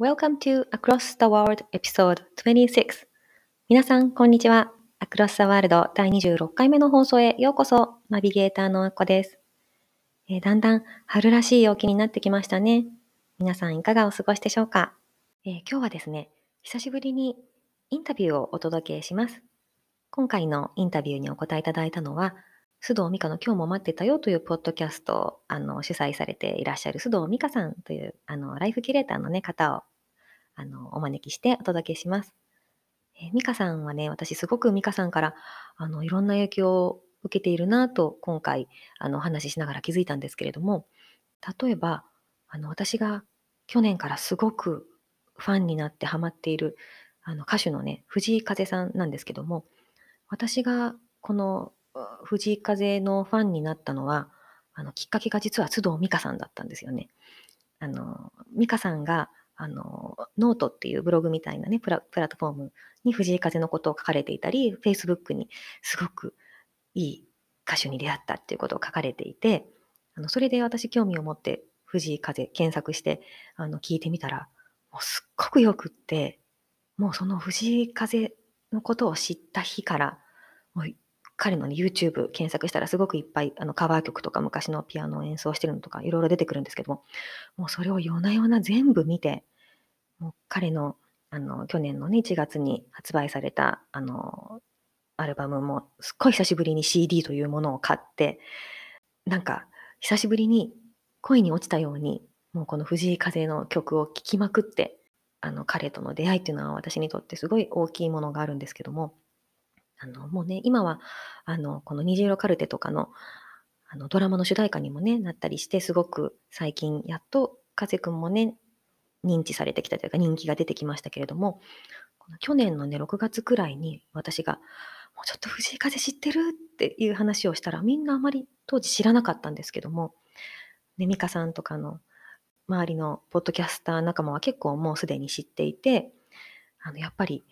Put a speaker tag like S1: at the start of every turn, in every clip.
S1: Welcome to Across the World Episode 26皆さん、こんにちは。Across the World 第26回目の放送へようこそ。ナビゲーターのあっこです、えー、だんだん春らしい陽気になってきましたね。皆さんいかがお過ごしでしょうか、えー、今日はですね、久しぶりにインタビューをお届けします。今回のインタビューにお答えいただいたのは、須藤美香の今日も待ってたよというポッドキャストをあの主催されていらっしゃる須藤美香さんというあのライフキュレーターの、ね、方をあのお招きしてお届けします。え美香さんはね、私すごく美香さんからあのいろんな影響を受けているなと今回あのお話ししながら気づいたんですけれども、例えばあの私が去年からすごくファンになってハマっているあの歌手のね、藤井風さんなんですけども、私がこの藤井風のファンになったのは、あのきっかけが実は須藤美香さんだったんですよね。あの美香さんがあのノートっていうブログみたいなねプラプラットフォームに藤井風のことを書かれていたり、Facebook にすごくいい歌手に出会ったっていうことを書かれていて、あのそれで私興味を持って藤井風検索してあの聞いてみたら、もうすっごくよくって、もうその藤井風のことを知った日から、もう彼の、ね、YouTube 検索したらすごくいっぱいあのカバー曲とか昔のピアノを演奏してるのとかいろいろ出てくるんですけども、もうそれを夜な夜な全部見て、もう彼のあの去年のね1月に発売されたあのアルバムもすっごい久しぶりに CD というものを買って、なんか久しぶりに恋に落ちたように、もうこの藤井風の曲を聴きまくって、あの彼との出会いっていうのは私にとってすごい大きいものがあるんですけども、あの、もうね、今は、あの、この虹色カルテとかの、あの、ドラマの主題歌にもね、なったりして、すごく最近、やっと、風くんもね、認知されてきたというか、人気が出てきましたけれども、この去年のね、6月くらいに、私が、もうちょっと藤井風知ってるっていう話をしたら、みんなあまり当時知らなかったんですけども、ね、ミカさんとかの周りのポッドキャスター仲間は結構もうすでに知っていて、あの、やっぱり、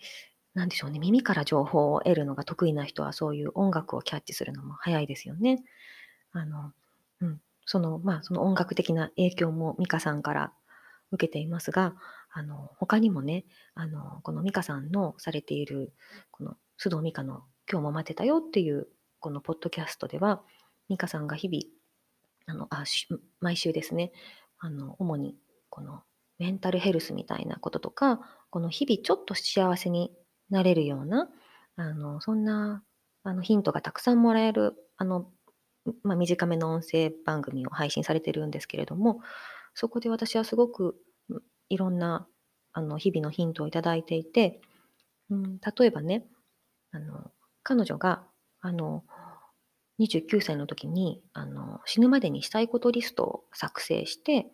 S1: なんでしょうね、耳から情報を得るのが得意な人はそういう音楽をキャッチするのも早いですよね。あの、うん、その、まあ、その音楽的な影響も美香さんから受けていますが、あの、他にもね、あの、この美香さんのされている、この須藤美香の今日も待ってたよっていう、このポッドキャストでは、美香さんが日々、あの、あ、毎週ですね、あの、主にこのメンタルヘルスみたいなこととか、この日々ちょっと幸せになれるような、あの、そんな、あの、ヒントがたくさんもらえる、あの、まあ、短めの音声番組を配信されてるんですけれども、そこで私はすごくいろんな、あの、日々のヒントをいいていて、うん、例えばね、あの、彼女が、あの、29歳の時にあの死ぬまでにしたいことリストを作成して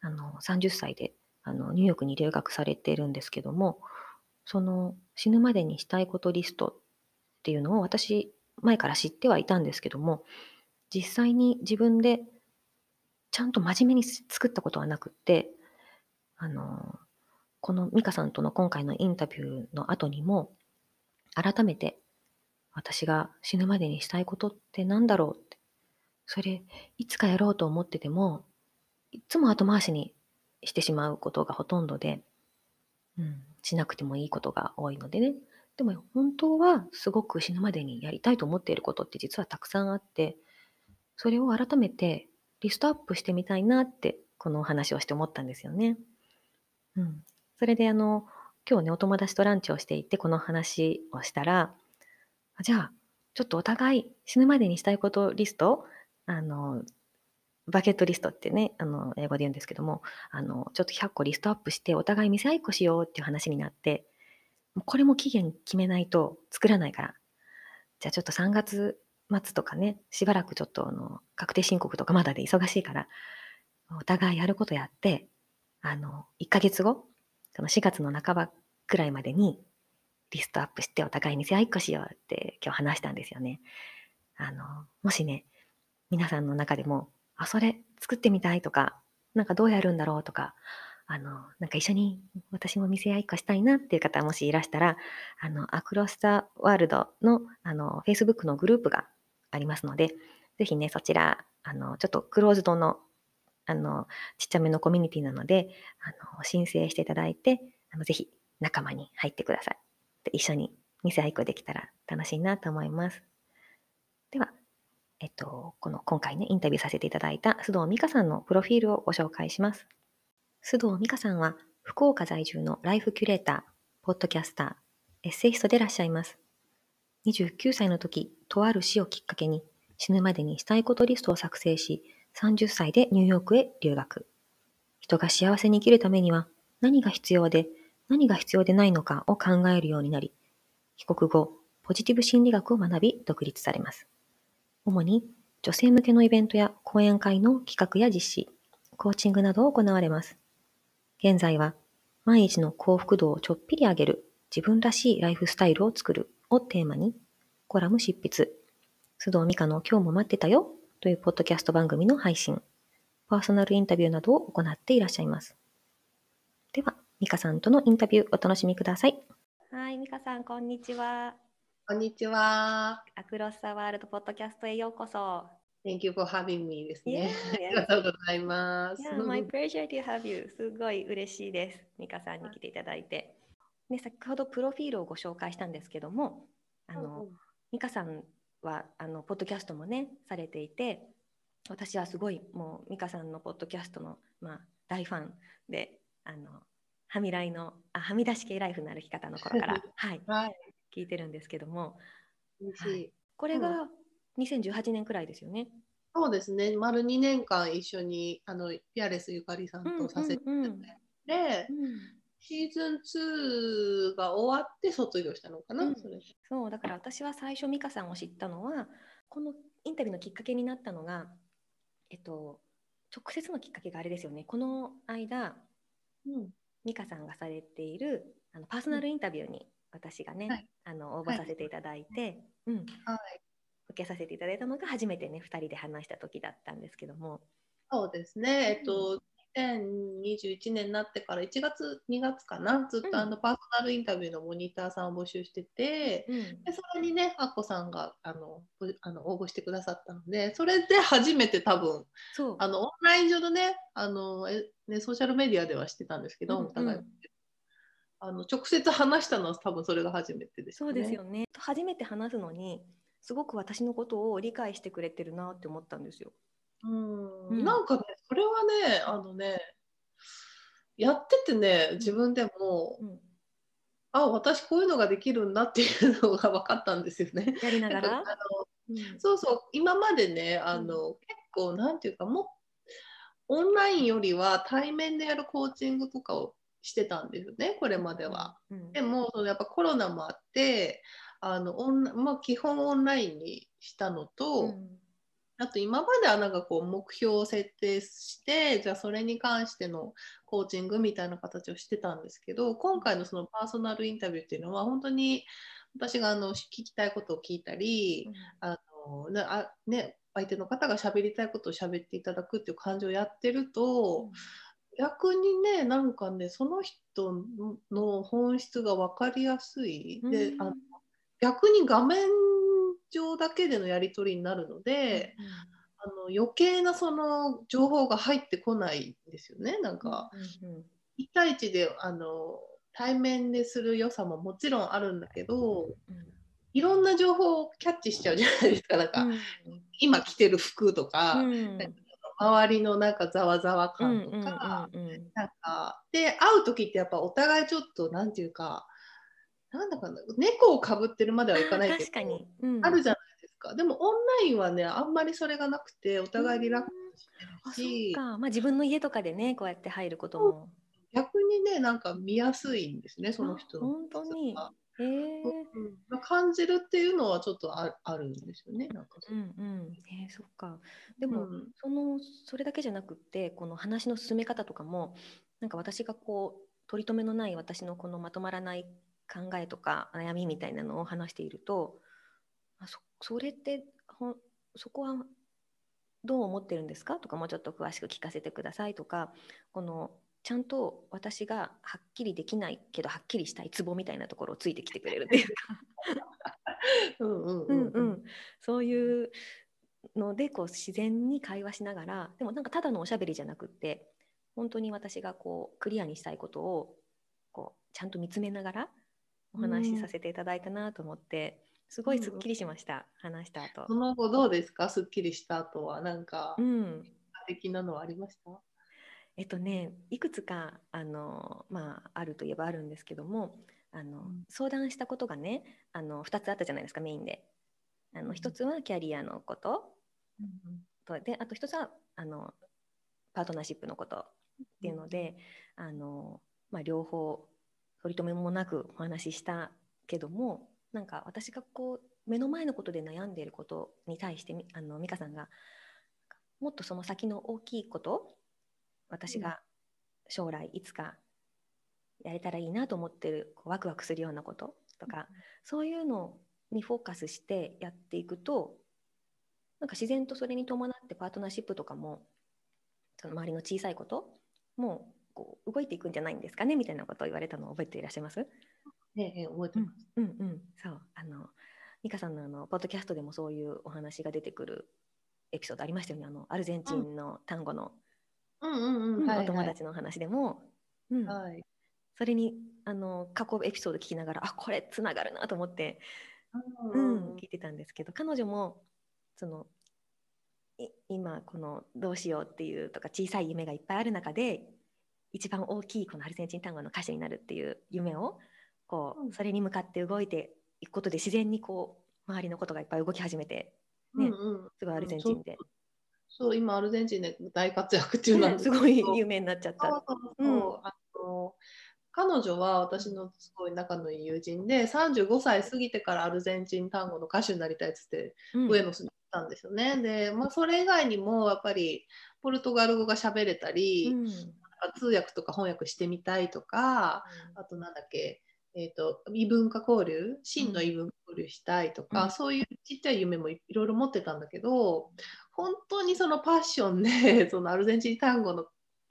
S1: あの30歳であのニューヨークに留学されてるんですけどもその死ぬまでにしたいことリストっていうのを私前から知ってはいたんですけども実際に自分でちゃんと真面目に作ったことはなくってあのこの美香さんとの今回のインタビューの後にも改めて私が死ぬまでにしたいことって何だろうってそれいつかやろうと思っててもいつも後回しにしてしまうことがほとんどで、うん、しなくてもいいことが多いのでね。でも本当はすごく死ぬまでにやりたいと思っていることって実はたくさんあって、それを改めてリストアップしてみたいなってこのお話をして思ったんですよね。うん。それであの、今日ね、お友達とランチをしていてこの話をしたら、じゃあ、ちょっとお互い死ぬまでにしたいことリスト、あの、バケットリストってね、あの、英語で言うんですけども、あの、ちょっと100個リストアップして、お互い見せ合いっこしようっていう話になって、これも期限決めないと作らないから、じゃあちょっと3月末とかね、しばらくちょっとあの、確定申告とかまだで忙しいから、お互いやることやって、あの、1ヶ月後、その4月の半ばくらいまでにリストアップしてお互い店合いっこしようって今日話したんですよね。あの、もしね、皆さんの中でも、あ、それ作ってみたいとか、なんかどうやるんだろうとか、あの、なんか一緒に私も店合いっこしたいなっていう方もしいらしたら、あの、アクロスタワールドの、あの、Facebook のグループがありますので、ぜひね、そちら、あの、ちょっとクローズドの、あの、ちっちゃめのコミュニティなので、あの、申請していただいて、あの、ぜひ仲間に入ってください。で、一緒に店合いっこできたら楽しいなと思います。では、えっと、この今回ね、インタビューさせていただいた須藤美香さんのプロフィールをご紹介します。須藤美香さんは、福岡在住のライフキュレーター、ポッドキャスター、エッセイストでいらっしゃいます。29歳の時、とある死をきっかけに、死ぬまでにしたいことリストを作成し、30歳でニューヨークへ留学。人が幸せに生きるためには、何が必要で、何が必要でないのかを考えるようになり、帰国後、ポジティブ心理学を学び、独立されます。主に、女性向けのイベントや講演会の企画や実施、コーチングなどを行われます。現在は、毎日の幸福度をちょっぴり上げる自分らしいライフスタイルを作るをテーマに、コラム執筆、須藤美香の今日も待ってたよというポッドキャスト番組の配信、パーソナルインタビューなどを行っていらっしゃいます。では、美香さんとのインタビューお楽しみください。はい、美香さん、こんにちは。
S2: こんにちは。
S1: アクロスサワールドポッドキャストへようこそ。
S2: Thank you for having me ですね。Yeah, ありがとうございます。
S1: Yeah, my pleasure to have you. すごい嬉しいです。ミカさんに来ていただいて。ね、先ほどプロフィールをご紹介したんですけども、あの、うん、ミカさんはあのポッドキャストもねされていて、私はすごいもうミカさんのポッドキャストのまあ大ファンで、あのはみらいのあはみ出し系ライフの歩き方の頃から はい、はい、聞いてるんですけども、はい、これが2018年くらいですよね。
S2: そうですね。丸2年間一緒にあのピアレスゆかりさんとさせていただいて、シーズン2が終わって卒業したのかな、うん、それ
S1: そうだから私は最初美香さんを知ったのはこのインタビューのきっかけになったのが、えっと、直接のきっかけがあれですよね。この間、うん、美香さんがされているあのパーソナルインタビューに私がね、はい、あの応募させていただいて、はい、うん、はい。受けさせていただいたのが初めてね2人で話した時だったんですけども。
S2: そうですね、えっと、2021年になってから1月2月かな？ずっとあのパーソナルインタビューのモニターさんを募集してて、うん、でそれにねアッコさんがあのあの応募してくださったのでそれで初めて多分あのオンライン上のねあのえねソーシャルメディアではしてたんですけど、うんうん、お互いあの直接話したのは多分それが初めてです
S1: ね。そうですよね。初めて話すのにすごく私のことを理解してくれてるなって思ったんですよ。
S2: うん、うん、なんかねそれはねあのねやっててね自分でも、うん、あ私こういうのができるんだっていうのが分かったんですよね。
S1: やりながら？
S2: あの、うん、そうそう今までねあの、結構なんていうかもオンラインよりは対面でやるコーチングとかをしてたんですよねこれまでは。でもそのやっぱコロナもあってあのオン、まあ、基本オンラインにしたのと、うん、あと今まではなんかこう目標を設定してじゃあそれに関してのコーチングみたいな形をしてたんですけど今回のそのパーソナルインタビューっていうのは本当に私があの聞きたいことを聞いたり、うん、あのあね、相手の方が喋りたいことを喋っていただくっていう感じをやってると、うん逆にねなんかねその人の本質が分かりやすい、であの逆に画面上だけでのやり取りになるので、うん、あの余計なその情報が入ってこないんですよねなんか、うんうん、1対1であの対面でする良さももちろんあるんだけど、うん、いろんな情報をキャッチしちゃうじゃないですかなんか、うん、今着てる服とか、うん、周りのなんかざわざわ感とか、なんかで会う時ってやっぱお互いちょっと何て言うかなんだかな猫をかぶってるまではいかないけどうん、あるじゃないですか。でもオンラインはねあんまりそれがなくてお互いリラックスしてるし、
S1: まあ、自分の家とかでねこうやって入ることも。
S2: 逆にねなんか見やすいんですねその人
S1: の本当に。へえ
S2: まあ、感じるっていうのはちょっとああるんですよね。なんか
S1: うんうん、えー、そっか。でも、うん、そのそれだけじゃなくってこの話の進め方とかもなんか私がこう取り留めのない私のこのまとまらない考えとか悩みみたいなのを話しているとそそれってほそこはどう思ってるんですか？とかもうちょっと詳しく聞かせてくださいとかこのちゃんと私がはっきりできないけどはっきりしたいツボみたいなところをついてきてくれるっていうか。そういうのでこう自然に会話しながらでもなんかただのおしゃべりじゃなくって本当に私がこうクリアにしたいことをこうちゃんと見つめながらお話しさせていただいたなと思って、すごいすっきりしました、うん、話した後
S2: その後どうですか？すっきりした後は。なんか、うん、的なのはありました？
S1: えっとねいくつかあの、まあ、あるといえばあるんですけどもあの、うん、相談したことがねあの2つあったじゃないですかメインで。あの1つはキャリアのこと、うん、とであと1つはあのパートナーシップのことっていうので、あのまあ、両方取り留めもなくお話ししたけどもなんか私がこう目の前のことで悩んでいることに対してあの美香さんがもっとその先の大きいこと私が将来いつかやれたらいいなと思ってるこうワクワクするようなこととか、うん、そういうのにフォーカスしてやっていくとなんか自然とそれに伴ってパートナーシップとかもその周りの小さいこともこう動いていくんじゃないんですかねみたいなことを言われたのを覚えていらっしゃいます？
S2: ええ、覚えてます。
S1: うん、うん、うん、そう。あの美香さんのあのポッドキャストでもそういうお話が出てくるエピソードありましたよね。あのアルゼンチンの単語の、お友達の話でも、うん。はい、それにあの過去エピソード聞きながらあこれつながるなと思って、うん、うん、聞いてたんですけど彼女もその今このどうしようっていうとか小さい夢がいっぱいある中で一番大きいこのアルゼンチン単語の歌手になるっていう夢をこう、それに向かって動いていくことで自然にこう周りのことがいっぱい動き始めて、ね、うんうん、すごいアルゼンチンで。
S2: そう今アルゼンチンで大活躍っていうのは、
S1: ね、すごい有名になっちゃった。
S2: 彼女は私のすごい仲のいい友人で35歳過ぎてからアルゼンチン単語の歌手になりたいっつって上野に行ったんですよね。うん、で、まあ、それ以外にもやっぱりポルトガル語が喋れたり、うん、通訳とか翻訳してみたいとか、うん、あとなんだっけえーと、異文化交流真の異文化交流したいとか、うん、そういうちっちゃい夢もいろいろ持ってたんだけど本当にそのパッションで そのアルゼンチン単語の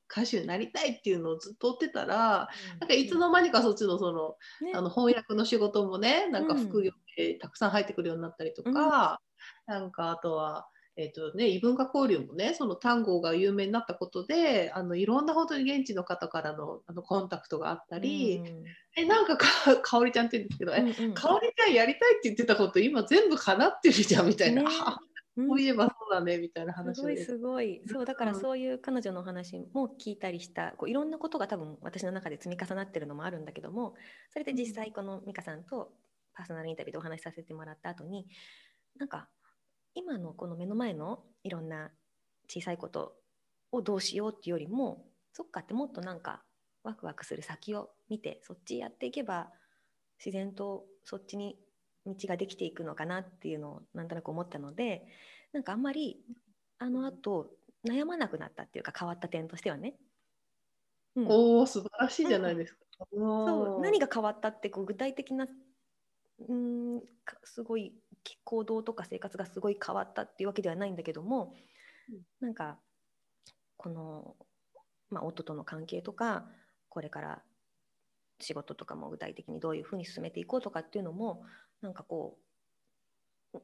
S2: 歌手になりたいっていうのをずっと追ってたら、うん、なんかいつの間にかそっちのそのね、あの翻訳の仕事もねなんか副業でたくさん入ってくるようになったりとか、うん、なんかあとはえーとね、異文化交流もねその単語が有名になったことであのいろんな本当に現地の方からのあのコンタクトがあったり、うん、えなんかかかおりちゃんって言うんですけど、うんうん、えかおりちゃんやりたいって言ってたこと今全部叶ってるじゃんみたいな。ねこういえばそうだねみたいな話
S1: すごいすごい。そうだからそういう彼女の話も聞いたりしたこういろんなことが多分私の中で積み重なってるのもあるんだけどもそれで実際この美香さんとパーソナルインタビューでお話しさせてもらった後になんか今のこの目の前のいろんな小さいことをどうしようっていうよりもそっかってもっとなんかワクワクする先を見てそっちやっていけば自然とそっちに道ができていくのかなっていうのをなんとなく思ったのでなんかあんまりあのあと悩まなくなったっていうか変わった点としてはね。
S2: うん、おお素晴らしいじゃないですか。
S1: うん、そう何が変わったってこう具体的なうんすごい行動とか生活がすごい変わったっていうわけではないんだけども、うん、なんかこの、まあ、夫との関係とかこれから仕事とかも具体的にどういうふうに進めていこうとかっていうのもなんかこう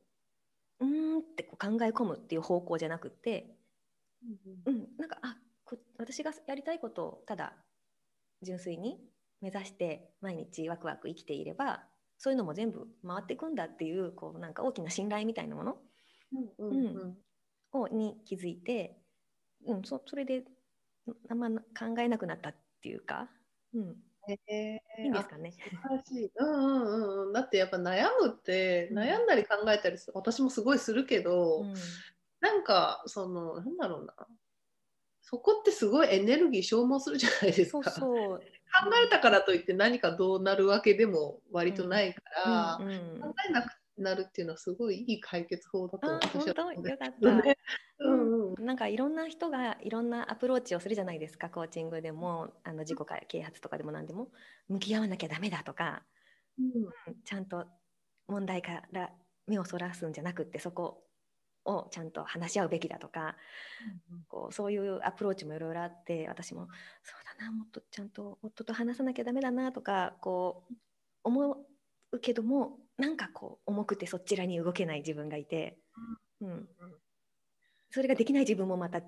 S1: うんってこう考え込むっていう方向じゃなくて、うん、うん、なんかあ私がやりたいことをただ純粋に目指して毎日ワクワク生きていればそういうのも全部回っていくんだっていうこうなんか大きな信頼みたいなもの、うんうんうん。をに気づいて、うん、そそれであんま考えなくなったっていうか、うん、え。ー、いいんですかね。
S2: うんうんうん、だってやっぱ悩むって悩んだり考えたり私もすごいするけど、うん、なんかそのなんだろうなそこってすごいエネルギー消耗するじゃないですか。そうそう。考えたからといって何かどうなるわけでも割とないから、うんうん、考えなくなるっていうのはすごいいい解決法だと
S1: 私は思うんです。けどね。うん。うん、なんかいろんな人がいろんなアプローチをするじゃないですかコーチングでも。あの自己啓発とかでも何でも。向き合わなきゃダメだとか、うん、ちゃんと問題から目をそらすんじゃなくってそこをちゃんと話し合うべきだとか、うん、こうそういうアプローチもいろいろあって私もそうだなもっとちゃんと夫と話さなきゃダメだなとかこう思うけどもなんかこう重くてそちらに動けない自分がいて、うん、うん、それができない自分もまたあ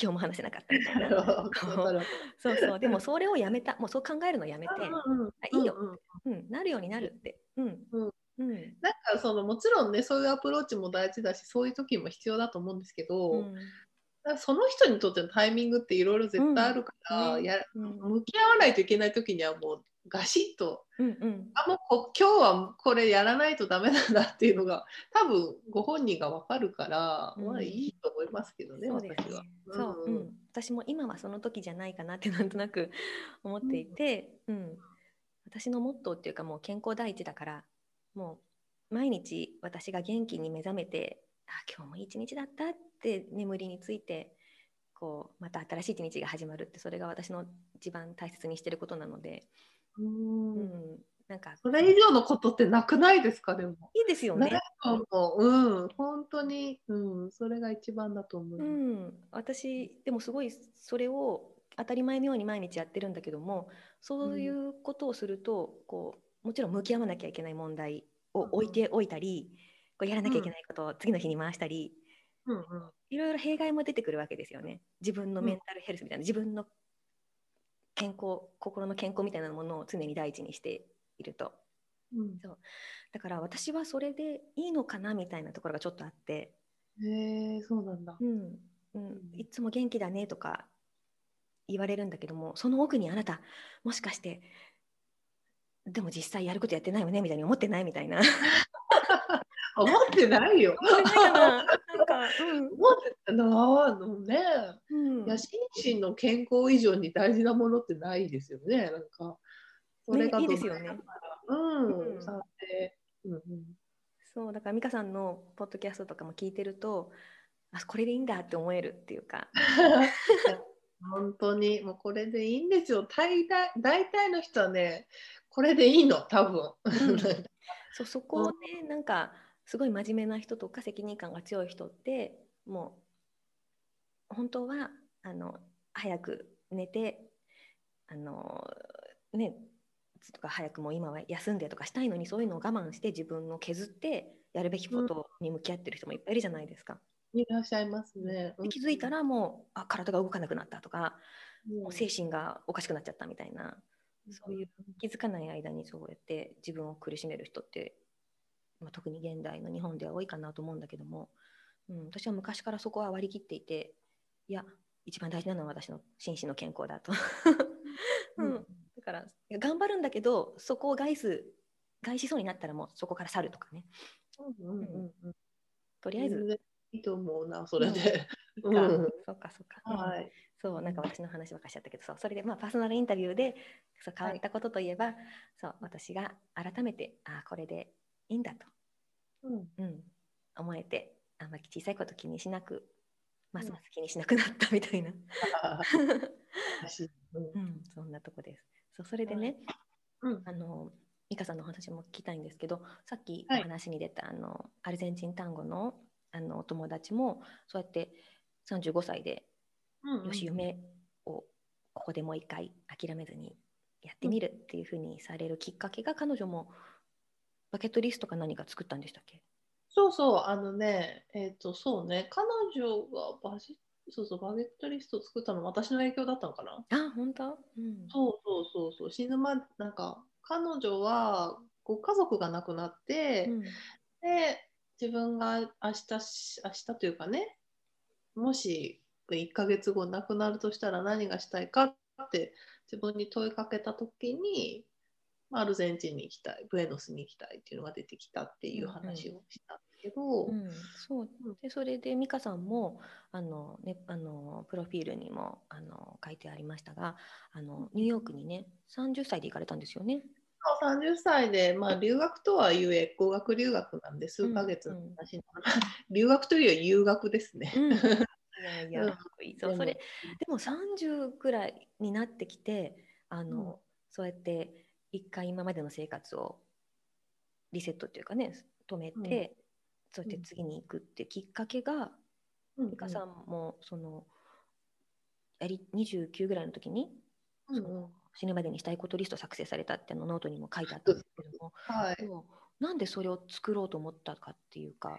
S1: 今日も話せなかったみたいな。そうそう。でもそれをやめた。もうそう考えるのやめて、うんうん、あいいよ、うん、うん、なるようになるって、うんうん。
S2: うん、なんかそのもちろんねそういうアプローチも大事だしそういう時も必要だと思うんですけど、うん、その人にとってのタイミングっていろいろ絶対あるから、うん、や向き合わないといけない時にはもうガシッと、うんうん、あもうこ今日はこれやらないとダメなんだっていうのが多分ご本人が分かるから、うん、まあいいと思いますけどね、私は。
S1: そう、うん、私も今はその時じゃないかなってなんとなく思っていて、うん、うん、私のモットーっていうかもう健康第一だからもう毎日私が元気に目覚めてあ今日も一日だったって眠りについてこうまた新しい一日が始まるってそれが私の一番大切にしてることなので。うん、
S2: なんかそれ以上のことってなくないですか？でも。
S1: いいですよね。
S2: うん。本当に、うん、それが一番だと思う。う
S1: ん、私でもすごいそれを当たり前のように毎日やってるんだけどもそういうことをすると、うん、こうもちろん向き合わなきゃいけない問題を置いておいたり、こうやらなきゃいけないことを次の日に回したり、うんうん、いろいろ弊害も出てくるわけですよね。自分のメンタルヘルスみたいな、自分の健康心の健康みたいなものを常に第一にしていると、うん、そう。だから私はそれでいいのかなみたいなところがちょっとあって。
S2: へえそうなんだ、
S1: うん。うん、いつも元気だねとか言われるんだけどもその奥にあなたもしかしてでも実際やることやってないよねみたいに思ってないみたいな
S2: 思ってないよ。思ってないかな。なんか、うん、思ってたなのね、うん、いや心身の健康以上に大事なものってないですよね。なんか
S1: それが、ね、いいですよね。
S2: うん、うん、さ
S1: て、うんうん、そうだから美香さんのポッドキャストとかも聞いてると、あこれでいいんだって思えるっていうか。
S2: 本当にもうこれでいいんですよ大体大体の人はねこれでいいの？多分、うん、
S1: そうそこをねなんかすごい真面目な人とか責任感が強い人ってもう本当はあの早く寝てあのねとか早くもう今は休んでとかしたいのにそういうのを我慢して自分を削ってやるべきことに向き合ってる人もいっぱいいるじゃないですか。
S2: いらっしゃいますね。
S1: うん、気づいたらもうあ体が動かなくなったとか、うん、もう精神がおかしくなっちゃったみたいな、うん、そういう気づかない間にそうやって自分を苦しめる人ってまあ、特に現代の日本では多いかなと思うんだけども、うん、私は昔からそこは割り切っていていや一番大事なのは私の心身の健康だと、うん、だから頑張るんだけどそこを害す害しそうになったらもうそこから去るとかね、うんうんうん、とりあえず。
S2: いいと思うなそれで、
S1: うん、うん、そうかそうか、はい、そうなんか私の話ばっかしちゃったけどそうそれでまあパーソナルインタビューでそう変わったことといえば、はい、そう私が改めてあこれでいいんだと、うん。うん、思えてあんまり小さいこと気にしなくますます気にしなくなったみたいな、うん、そんなとこです。そうそれでね、うん、あの美香さんの話も聞きたいんですけどさっきお話に出た、はい、あのアルゼンチン単語のあのお友達もそうやって35歳で、うんうん、よし夢をここでもう一回諦めずにやってみるっていうふうにされるきっかけが彼女もバケットリストか何か作ったんでしたっけ？
S2: そうそう、あのね、えっ、ー、と、そうね、彼女がバジそうそう、バゲットリストを作ったの私の影響だったのかな？
S1: あ、本当、うん、
S2: そうそうそうそう、死ぬまで、なんか、彼女はご家族が亡くなって、うん、で、自分が明日、明日というかね、もし1ヶ月後亡くなるとしたら何がしたいかって自分に問いかけた時に、アルゼンチンに行きたいブエノスに行きたいっていうのが出てきたっていう話をしたんですけど、うんうん、
S1: そうでそれで美香さんもあの、ね、あのプロフィールにもあの書いてありましたがあのニューヨークにね30歳で行かれたんですよね。
S2: 30歳で、まあ、留学とはいうえ語学留学なんで数ヶ月の話、うん、留学というより留学ですね。うん、い
S1: やいや、うん、そうそれでも30ぐらいになってきてあの、そうやって一回今までの生活をリセットっていうかね止めて、そうやって次に行くってきっかけが、美香さんもそのやり29ぐらいの時に、その死ぬまでにしたいことリスト作成されたってのノートにも書いてあったんですけども、はい、なんでそれを作ろうと思ったかっていうか。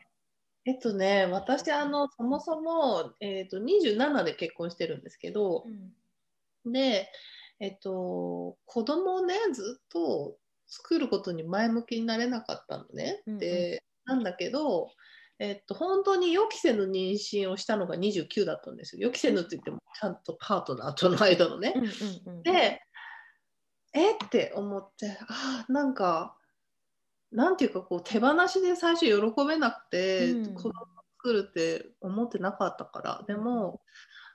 S2: えっとね、私あのそもそも、えーと、27で結婚してるんですけど、うん、で、えっと、子供をねずっと作ることに前向きになれなかったのね。うんうん、でなんだけど、えっと、本当に予期せぬ妊娠をしたのが29だったんですよ。予期せぬって言ってもちゃんとパートナーとの間のね。でえって思ってあなんかなんていうかこう手放しで最初喜べなくて、うん、子供作るって思ってなかったから。でも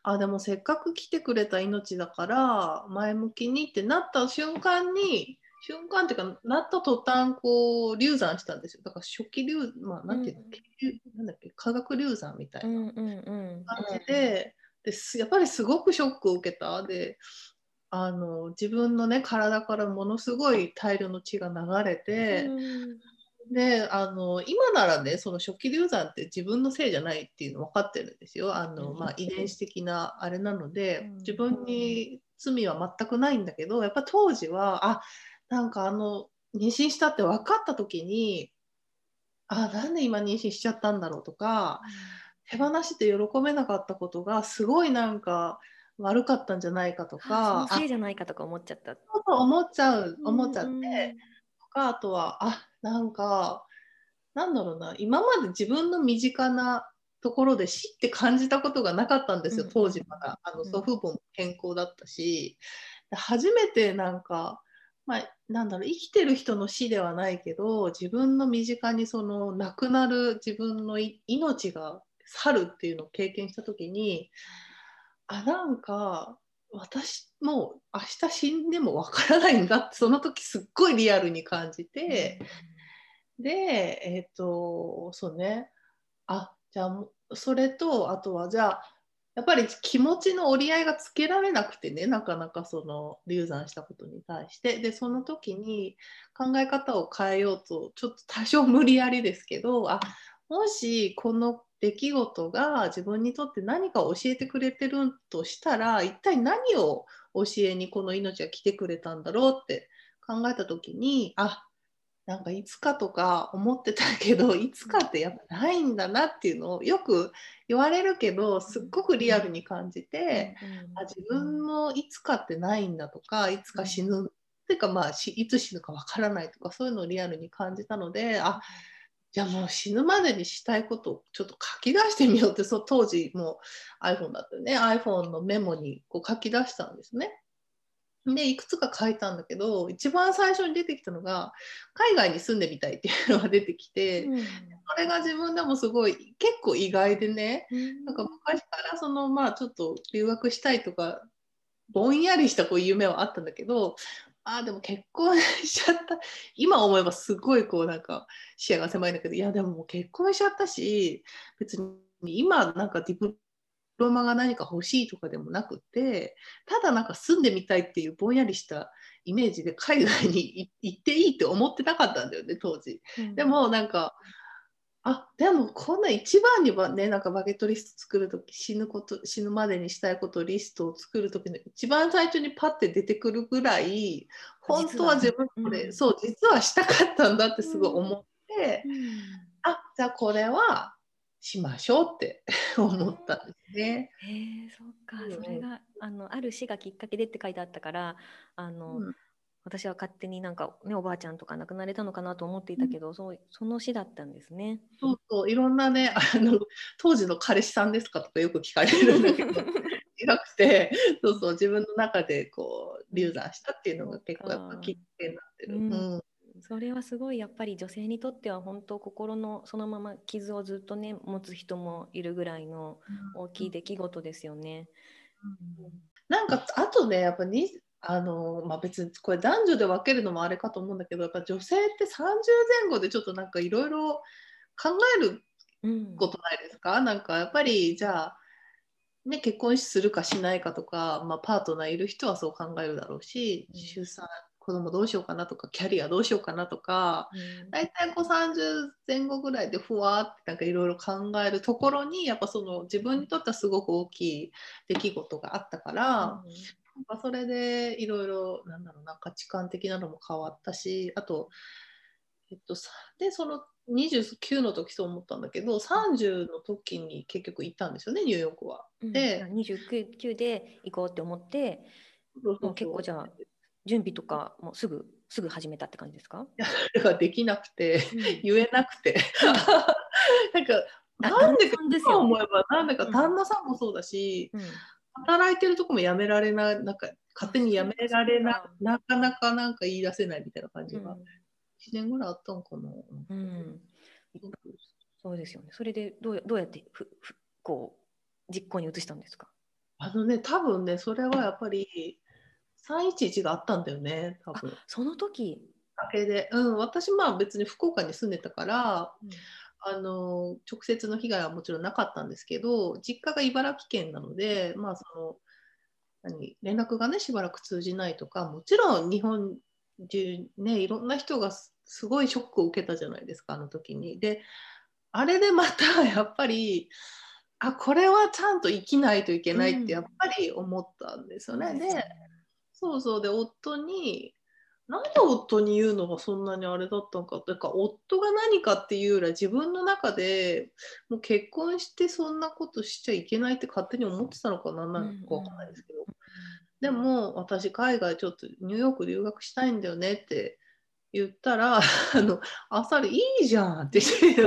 S2: あでもせっかく来てくれた命だから前向きにってなった瞬間に瞬間っていうかなった途端こう流産したんですよ。だから初期流まあなんていうの、うん、なんだっけ化学流産みたいな感じで,、でやっぱりすごくショックを受けた。であの自分のね体からものすごい大量の血が流れて、であの今ならねその初期流産って自分のせいじゃないっていうの分かってるんですよ。あの、まあ、遺伝子的なあれなので自分に罪は全くないんだけどやっぱ当時はあなんかあの妊娠したって分かった時にあなんで今妊娠しちゃったんだろうとか、手放して喜べなかったことがすごいなんか悪かったんじゃないかとか
S1: そのせいじゃないかとか思っちゃった。
S2: そう思っちゃう思っちゃって、とかあとはあなんかなんだろうな今まで自分の身近なところで死って感じたことがなかったんですよ、当時まだ。あの祖父母も健康だったし、初めてなんかまあ、なんだろう生きてる人の死ではないけど自分の身近にその亡くなる自分の命が去るっていうのを経験した時にあなんか私もう明日死んでもわからないんだってその時すっごいリアルに感じて、でえっ、ー、とそうね。あじゃあそれとあとはじゃあやっぱり気持ちの折り合いがつけられなくてねなかなかその流産したことに対して。でその時に考え方を変えようとちょっと多少無理やりですけどあもしこの出来事が自分にとって何かを教えてくれてるとしたら一体何を教えにこの命が来てくれたんだろうって考えた時にあなんかいつかとか思ってたけど いつかってやっぱないんだなっていうのをよく言われるけどすっごくリアルに感じて、あ自分もいつかってないんだとかいつか死ぬ、っていうかまあいつ死ぬかわからないとかそういうのをリアルに感じたのであじゃあもう死ぬまでにしたいことをちょっと書き出してみようってそ当時もう iPhone だったよね。iPhone のメモにこう書き出したんですね。でいくつか書いたんだけど一番最初に出てきたのが海外に住んでみたいっていうのが出てきて、うん、それが自分でもすごい結構意外でね、うん、なんか昔からそのまあちょっと留学したいとかぼんやりしたこう夢はあったんだけどあでも結婚しちゃった。今思えばすごいこうなんか視野が狭いんだけど。いやでももう結婚しちゃったし別に今なんかディプロマが何か欲しいとかでもなくてただなんか住んでみたいっていうぼんやりしたイメージで海外に 行っていいって思ってなかったんだよね当時。うん、でもなんかあでもこんな一番にはねなんかバゲットリスト作る時死ぬこと死ぬまでにしたいことリストを作る時の一番最初にパッて出てくるぐらい本当は自分これ、うん、そう実はしたかったんだってすごい思って、うん、あじゃあこれはしましょうって 思ったんですね。
S1: へえそっか、それがあのある死がきっかけでって書いてあったからあの、うん、私は勝手になんか、ね、おばあちゃんとか亡くなれたのかなと思っていたけど、うん、そうその死だったんですね。
S2: そうそういろんなねあの当時の彼氏さんですかとかよく聞かれるんだけど 違くてそうそう自分の中でこう流産したっていうのが結構やっぱきっかけになってる。うん
S1: それはすごいやっぱり女性にとっては本当心のそのまま傷をずっとね持つ人もいるぐらいの大きい出来事ですよね。
S2: うん、なんかあとねやっぱにあのまあ、別にこれ男女で分けるのもあれかと思うんだけどやっぱ女性って30前後でちょっとなんかいろいろ考えることないですか、うん、なんかやっぱりじゃあ、ね、結婚するかしないかとか、まあ、パートナーいる人はそう考えるだろうし、うん、出産子供どうしようかなとかキャリアどうしようかなとか、うん、大体こう30前後ぐらいでふわってなんかいろいろ考えるところにやっぱその自分にとってはすごく大きい出来事があったから、なんかそれでいろいろなんだろうな価値観的なのも変わったしあと、えっと、でその29の時そう思ったんだけど30の時に結局行ったんですよねニューヨークは。
S1: で、うん、29で行こうって思ってもう結構じゃあ準備とかもすぐすぐ始めたって感じですか？
S2: いやそれができなくて、うん、言えなくて。なんかなんでか今思えばなんだか旦那さんもそうだし、うん働いてるとこもやめられない、なんか勝手にやめられな、なかなかなんか言い出せないみたいな感じが、1年ぐらいあったのかな。うん、
S1: そうですよね。それでどうどうやってふふこう実行に移したんですか？
S2: あのね、多分ね、それはやっぱり311があったんだよね、多分。
S1: その時？
S2: だけで、うん、私まあ別に福岡に住んでたから、うんあの直接の被害はもちろんなかったんですけど実家が茨城県なので、まあ、その何連絡がねしばらく通じないとかもちろん日本中ねいろんな人がすごいショックを受けたじゃないですかあの時に。であれでまた やっぱりあこれはちゃんと生きないといけないってやっぱり思ったんですよね。うん、でそうそうで夫になんで夫に言うのがそんなにあれだったのか。というか夫が何かっていうよりは自分の中でもう結婚してそんなことしちゃいけないって勝手に思ってたのかな。なんかわかんないですけど、でも私海外ちょっとニューヨーク留学したいんだよねって言ったら あのあさりいいじゃんって言って。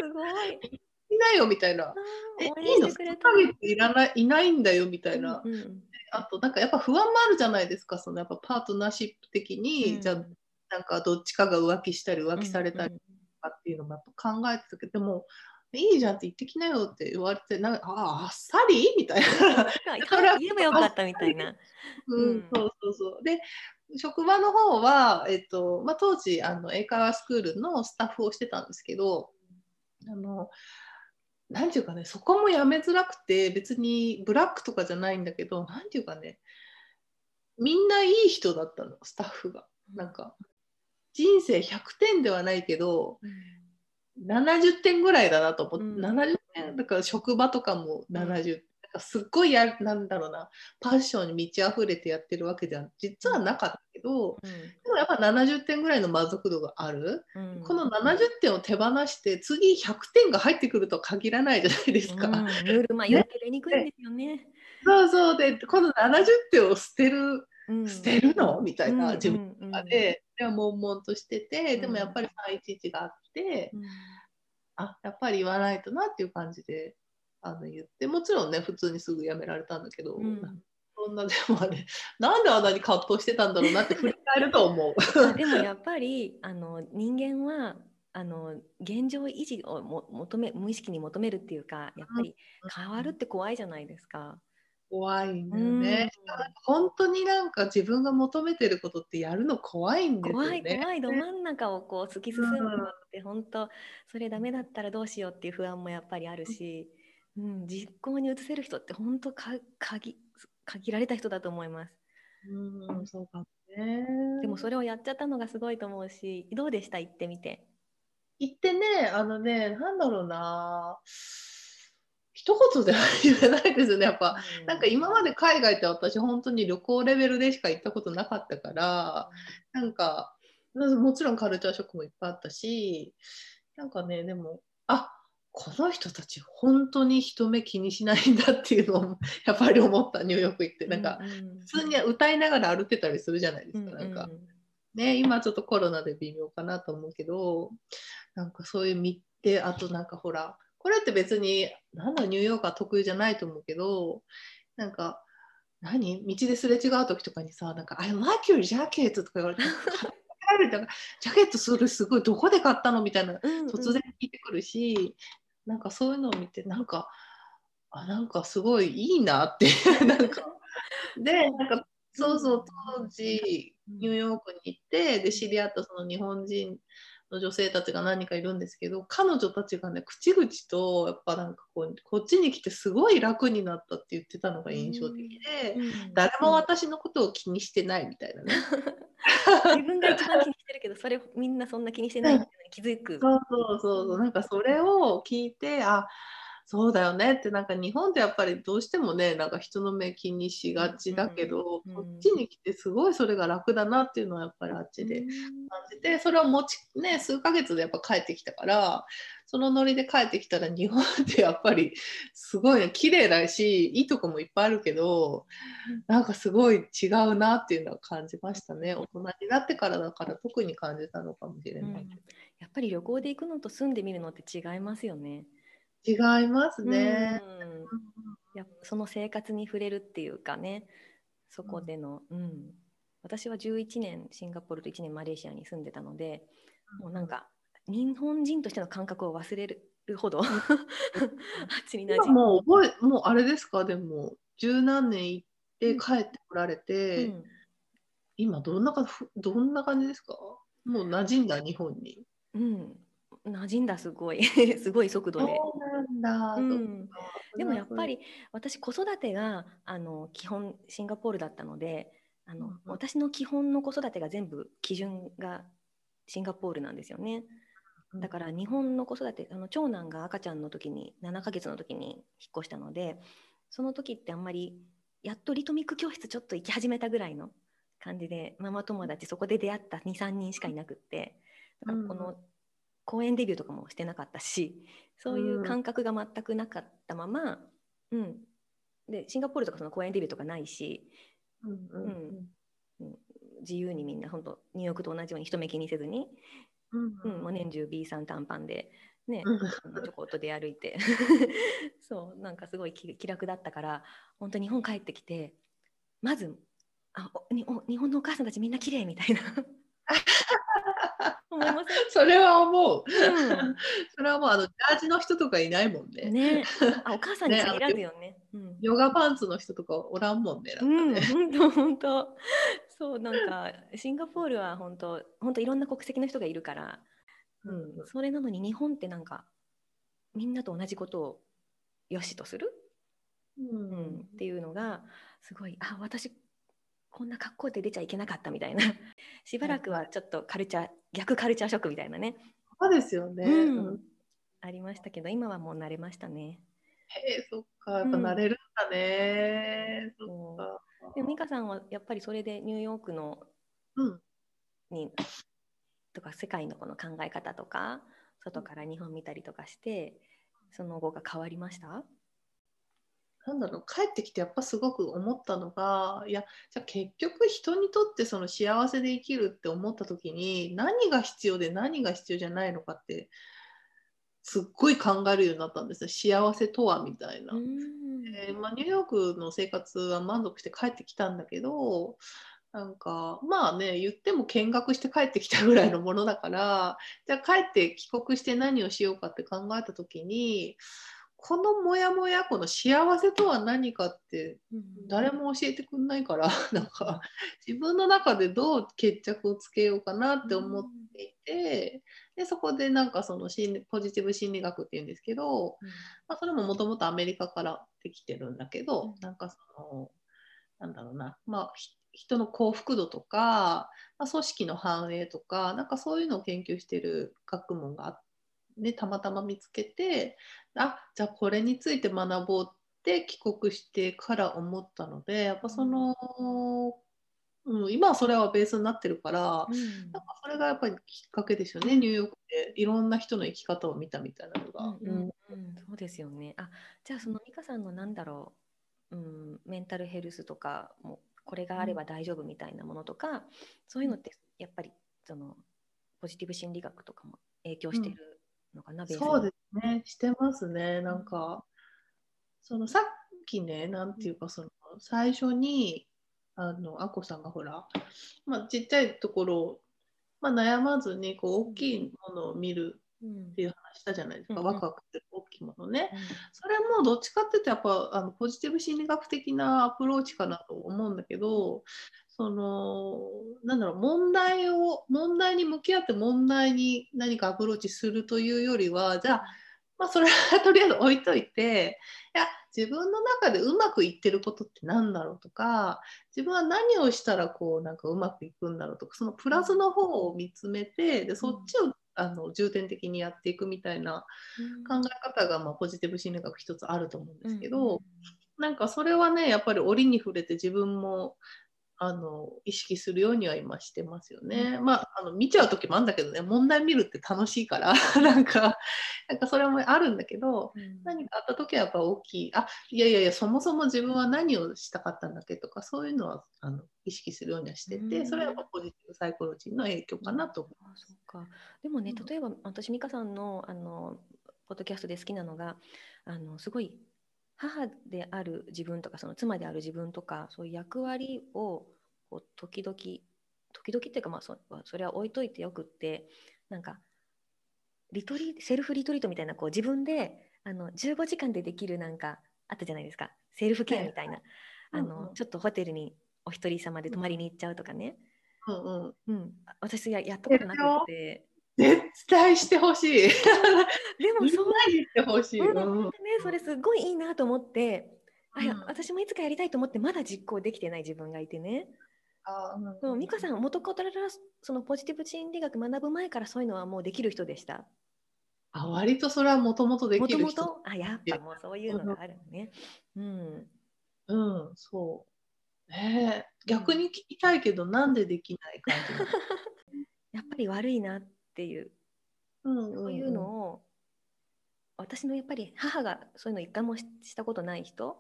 S2: い。ないよみたいな。え、いいの ?3 ヶ月いらないいないんだよみたいな。うんうん、あとなんかやっぱ不安もあるじゃないですかそのやっぱパートナーシップ的に、うん、じゃあなんかどっちかが浮気したり浮気されたりとかっていうのもやっぱ考えてたけど、でもいいじゃんって言ってきなよって言われてなんかああっさり？みたいな。
S1: 言えばよかったみたいな。
S2: うん、そうそうそう。で職場の方は、えっとまあ、当時あの英会話スクールのスタッフをしてたんですけどあのなんていうかねそこもやめづらくて別にブラックとかじゃないんだけどなんていうかねみんないい人だったのスタッフが。なんか人生100点ではないけど、うん、70点ぐらいだなと思って、うん、70点だから職場とかも70、うん、すっごいやなんだろうなパッションに満ち溢れてやってるわけじゃ実はなかったけど、うん、でもやっぱ70点ぐらいの満足度がある、うん、この70点を手放して次100点が入ってくるとは限らないじゃないですか。うん、ル
S1: ールまあ言ってにくいんですよね。
S2: そうそう。でこの70点を捨てる、捨てるの？みたいな自分とかで、でも悶々としててでもやっぱり311があって、あやっぱり言わないとなっていう感じであの言ってもちろんね普通にすぐ辞められたんだけど、うん、そんなでもあれ なんであんなに葛藤してたんだろうなって振り返ると思う。
S1: でもやっぱりあの人間はあの現状維持をも求め無意識に求めるっていうかやっぱり変わるって怖いじゃないですか。
S2: 怖いんだよね、うん、本当になんか自分が求めてることってやるの怖いんですよね。
S1: 怖い怖いど真ん中をこう突き進むのって本当それダメだったらどうしようっていう不安もやっぱりあるし。うん、実行に移せる人って本当か限限られた人だと思います。
S2: うん、そうかね。
S1: でもそれをやっちゃったのがすごいと思うし、どうでした？行ってみて。
S2: 行ってね、あのね、なんだろうな。一言では言えないですよね、やっぱ、うん、なんか今まで海外って私、本当に旅行レベルでしか行ったことなかったから、うん、なんか、もちろんカルチャーショックもいっぱいあったし、なんかね、でも、あこの人たち本当に人目気にしないんだっていうのを やっぱり思ったニューヨーク行って。なんか普通に歌いながら歩ってたりするじゃないですか、なんか。ね今ちょっとコロナで微妙かなと思うけどなんかそういう見てあとなんかほらこれって別になんだニューヨークは得意じゃないと思うけどなんか何？道ですれ違う時とかにさなんか「I like your jacket」とか言われて ジャケットそれすごいどこで買ったの？みたいな突然聞いてくるし、なんかそういうのを見てなんかあなんかすごいいいなってなんか。でなんかそうそう当時ニューヨークに行ってで知り合ったその日本人の女性たちが何人かいるんですけど彼女たちがね口々とやっぱなんかこうこっちに来てすごい楽になったって言ってたのが印象的で、うん、誰も私のことを気にしてないみたいなね。
S1: 自分が一番気にしてるけどそれみんなそんな気にしてないって気づく。
S2: そうそうそうそうなんかそれを聞いてあそうだよね。ってなんか日本ってやっぱりどうしてもねなんか人の目気にしがちだけど、うん、こっちに来てすごいそれが楽だなっていうのはやっぱりあっちで感じてそれを持ちね数ヶ月でやっぱ帰ってきたからそのノリで帰ってきたら日本ってやっぱりすごいね綺麗だしいいとこもいっぱいあるけどなんかすごい違うなっていうのは感じましたね。大人になってからだから特に感じたのかもしれない、うん、
S1: やっぱり旅行で行くのと住んでみるのって違いますよね。
S2: 違いますね。
S1: やその生活に触れるっていうかね。そこでの、うん、私は11年シンガポールと1年マレーシアに住んでたので、もうなんか日本人としての感覚を忘れるほど
S2: もう覚えもうあれですか？でも十何年行って帰ってこられて、うん、今どんなかどんな感じですか？もう馴染んだ日本に。
S1: うん馴染んだすごい。すごい速度で。
S2: うん、
S1: でもやっぱり私子育てがあの基本シンガポールだったのであの、うん、私の基本の子育てが全部基準がシンガポールなんですよね。だから日本の子育てあの長男が赤ちゃんの時に7ヶ月の時に引っ越したのでその時ってあんまりやっとリトミック教室ちょっと行き始めたぐらいの感じでママ友達そこで出会った23人しかいなくってこの公演デビューとかもしてなかったしそういう感覚が全くなかったまま、うん、でシンガポールとかその公演デビューとかないし、うんうんうん、自由にみんな本当ニューヨークと同じように人目気にせずに、うんうん、もう年中 B さん短パンで。ね、ちょこっと出歩いて。そうなんかすごい気楽だったから本当日本帰ってきてまずあお日本のお母さんたちみんな綺麗みたいな
S2: 思いません？それは思う、うん、それはもうあのジャージの人とかいないもんね。
S1: ね。あお母さんに限らずよね、
S2: うん、ヨガパンツの人とかおらんもんね。
S1: 本当本当。そうなんかシンガポールは本当本当いろんな国籍の人がいるから、うん、うん、それなのに日本ってなんかみんなと同じことをよしとする、うん、うん、っていうのがすごいあ私こんな格好で出ちゃいけなかったみたいな。しばらくはちょっとカルチャー逆カルチャーショックみたいなね。
S2: そうですよね、うん、
S1: ありましたけど今はもう慣れましたね。
S2: へえそっか。やっぱ慣れるんだね、
S1: う。ん、そっか。でも美香さんはやっぱりそれでニューヨークの、
S2: うん、
S1: にとか世界のこの考え方とか外から日本見たりとかしてその後が変わりました？
S2: なんだろう帰ってきてやっぱすごく思ったのがいやじゃあ結局人にとってその幸せで生きるって思った時に何が必要で何が必要じゃないのかってすっごい考えるようになったんですよ幸せとはみたいな。えー、まあ、ニューヨークの生活は満足して帰ってきたんだけどなんかまあね言っても見学して帰ってきたぐらいのものだからじゃあ帰って帰国して何をしようかって考えた時にこのモヤモヤこの幸せとは何かって誰も教えてくんないから、なんか自分の中でどう決着をつけようかなって思っていて、でそこでなんかその心ポジティブ心理学っていうんですけど、まあ、それももともとアメリカからできてるんだけど、なんかそのなんだろうな、まあ、人の幸福度とか、まあ、組織の繁栄とかなんかそういうのを研究してる学問があって。ね、たまたま見つけてあじゃあこれについて学ぼうって帰国してから思ったのでやっぱその、うん、今はそれはベースになってるから、うん、なんかそれがやっぱりきっかけですよね。ニューヨークでいろんな人の生き方を見たみたいなのが。
S1: うん、うんうん、そうですよね。あじゃあその美香さんのなんだろう、うん、メンタルヘルスとかもこれがあれば大丈夫みたいなものとか、そういうのってやっぱりそのポジティブ心理学とかも影響してるのかな、
S2: そうですね、してますね。なんか、そのさっきね、なんていうか、その最初に、あの、あこさんがほら、まあ、ちっちゃいところまあ、悩まずにこう大きいものを見るっていう話したじゃないですか、
S1: うん
S2: ワクワクする大きいものね。
S1: うん。
S2: それもどっちかっていうとやっぱあのポジティブ心理学的なアプローチかなと思うんだけどそのなんだろう問題を問題に向き合って問題に何かアプローチするというよりはじゃあ、まあ、それは とりあえず置いといていや自分の中でうまくいってることって何だろうとか自分は何をしたらこうなんかうまくいくんだろうとかそのプラスの方を見つめてでそっちをあの重点的にやっていくみたいな考え方が、まあ、ポジティブ心理学一つあると思うんですけど、なんかそれはねやっぱり折に触れて自分もあの意識するようには今してますよね。まああの見ちゃう時もあるんだけどね問題見るって楽しいから。なんかなんかそれもあるんだけど
S1: うん。
S2: 何かあった時はやっぱ大きいあいやいやいやそもそも自分は何をしたかったんだっけとかそういうのはあの意識するようにはしてて、
S1: うん。
S2: それはやっぱポジティブサイコロジーの影響かなと思い
S1: あ
S2: ます。
S1: そうか。でもね
S2: うん。
S1: 例えば私美香さんのあのポッドキャストで好きなのがあのすごい母である自分とかその妻である自分とかそういう役割をこう時々時々っていうかまあそそれは置いといてよくってなんかリトリセルフリトリートみたいなこう自分であの15時間でできるなんかあったじゃないですか。セルフケアみたいな、
S2: はい
S1: あ
S2: うんうん。
S1: のちょっとホテルにお一人様で泊まりに行っちゃうとかね、
S2: うんうん、
S1: うん、私ややったことなくって
S2: 絶対してほしい。
S1: でもそう
S2: なにしてほしい。
S1: うん
S2: うん
S1: ね、それすごいいいなと思って、あいや
S2: うん
S1: 私もいつかやりたいと思ってまだ実行できてない自分がいてね。
S2: あうん
S1: 美香さん元からそのポジティブ心理学学ぶ前からそういうのはもうできる人でした。
S2: あ割とそれはもともとで
S1: もとも
S2: きる人。
S1: とあやっぱもうそういうのがあるのね。うん。
S2: うん、そう。ねえ逆に聞きたいけど、なんでできない感じ
S1: やっぱり悪いなっていう。
S2: うんうんうん。
S1: そういうのを、私のやっぱり母がそういうの一回もししたことない人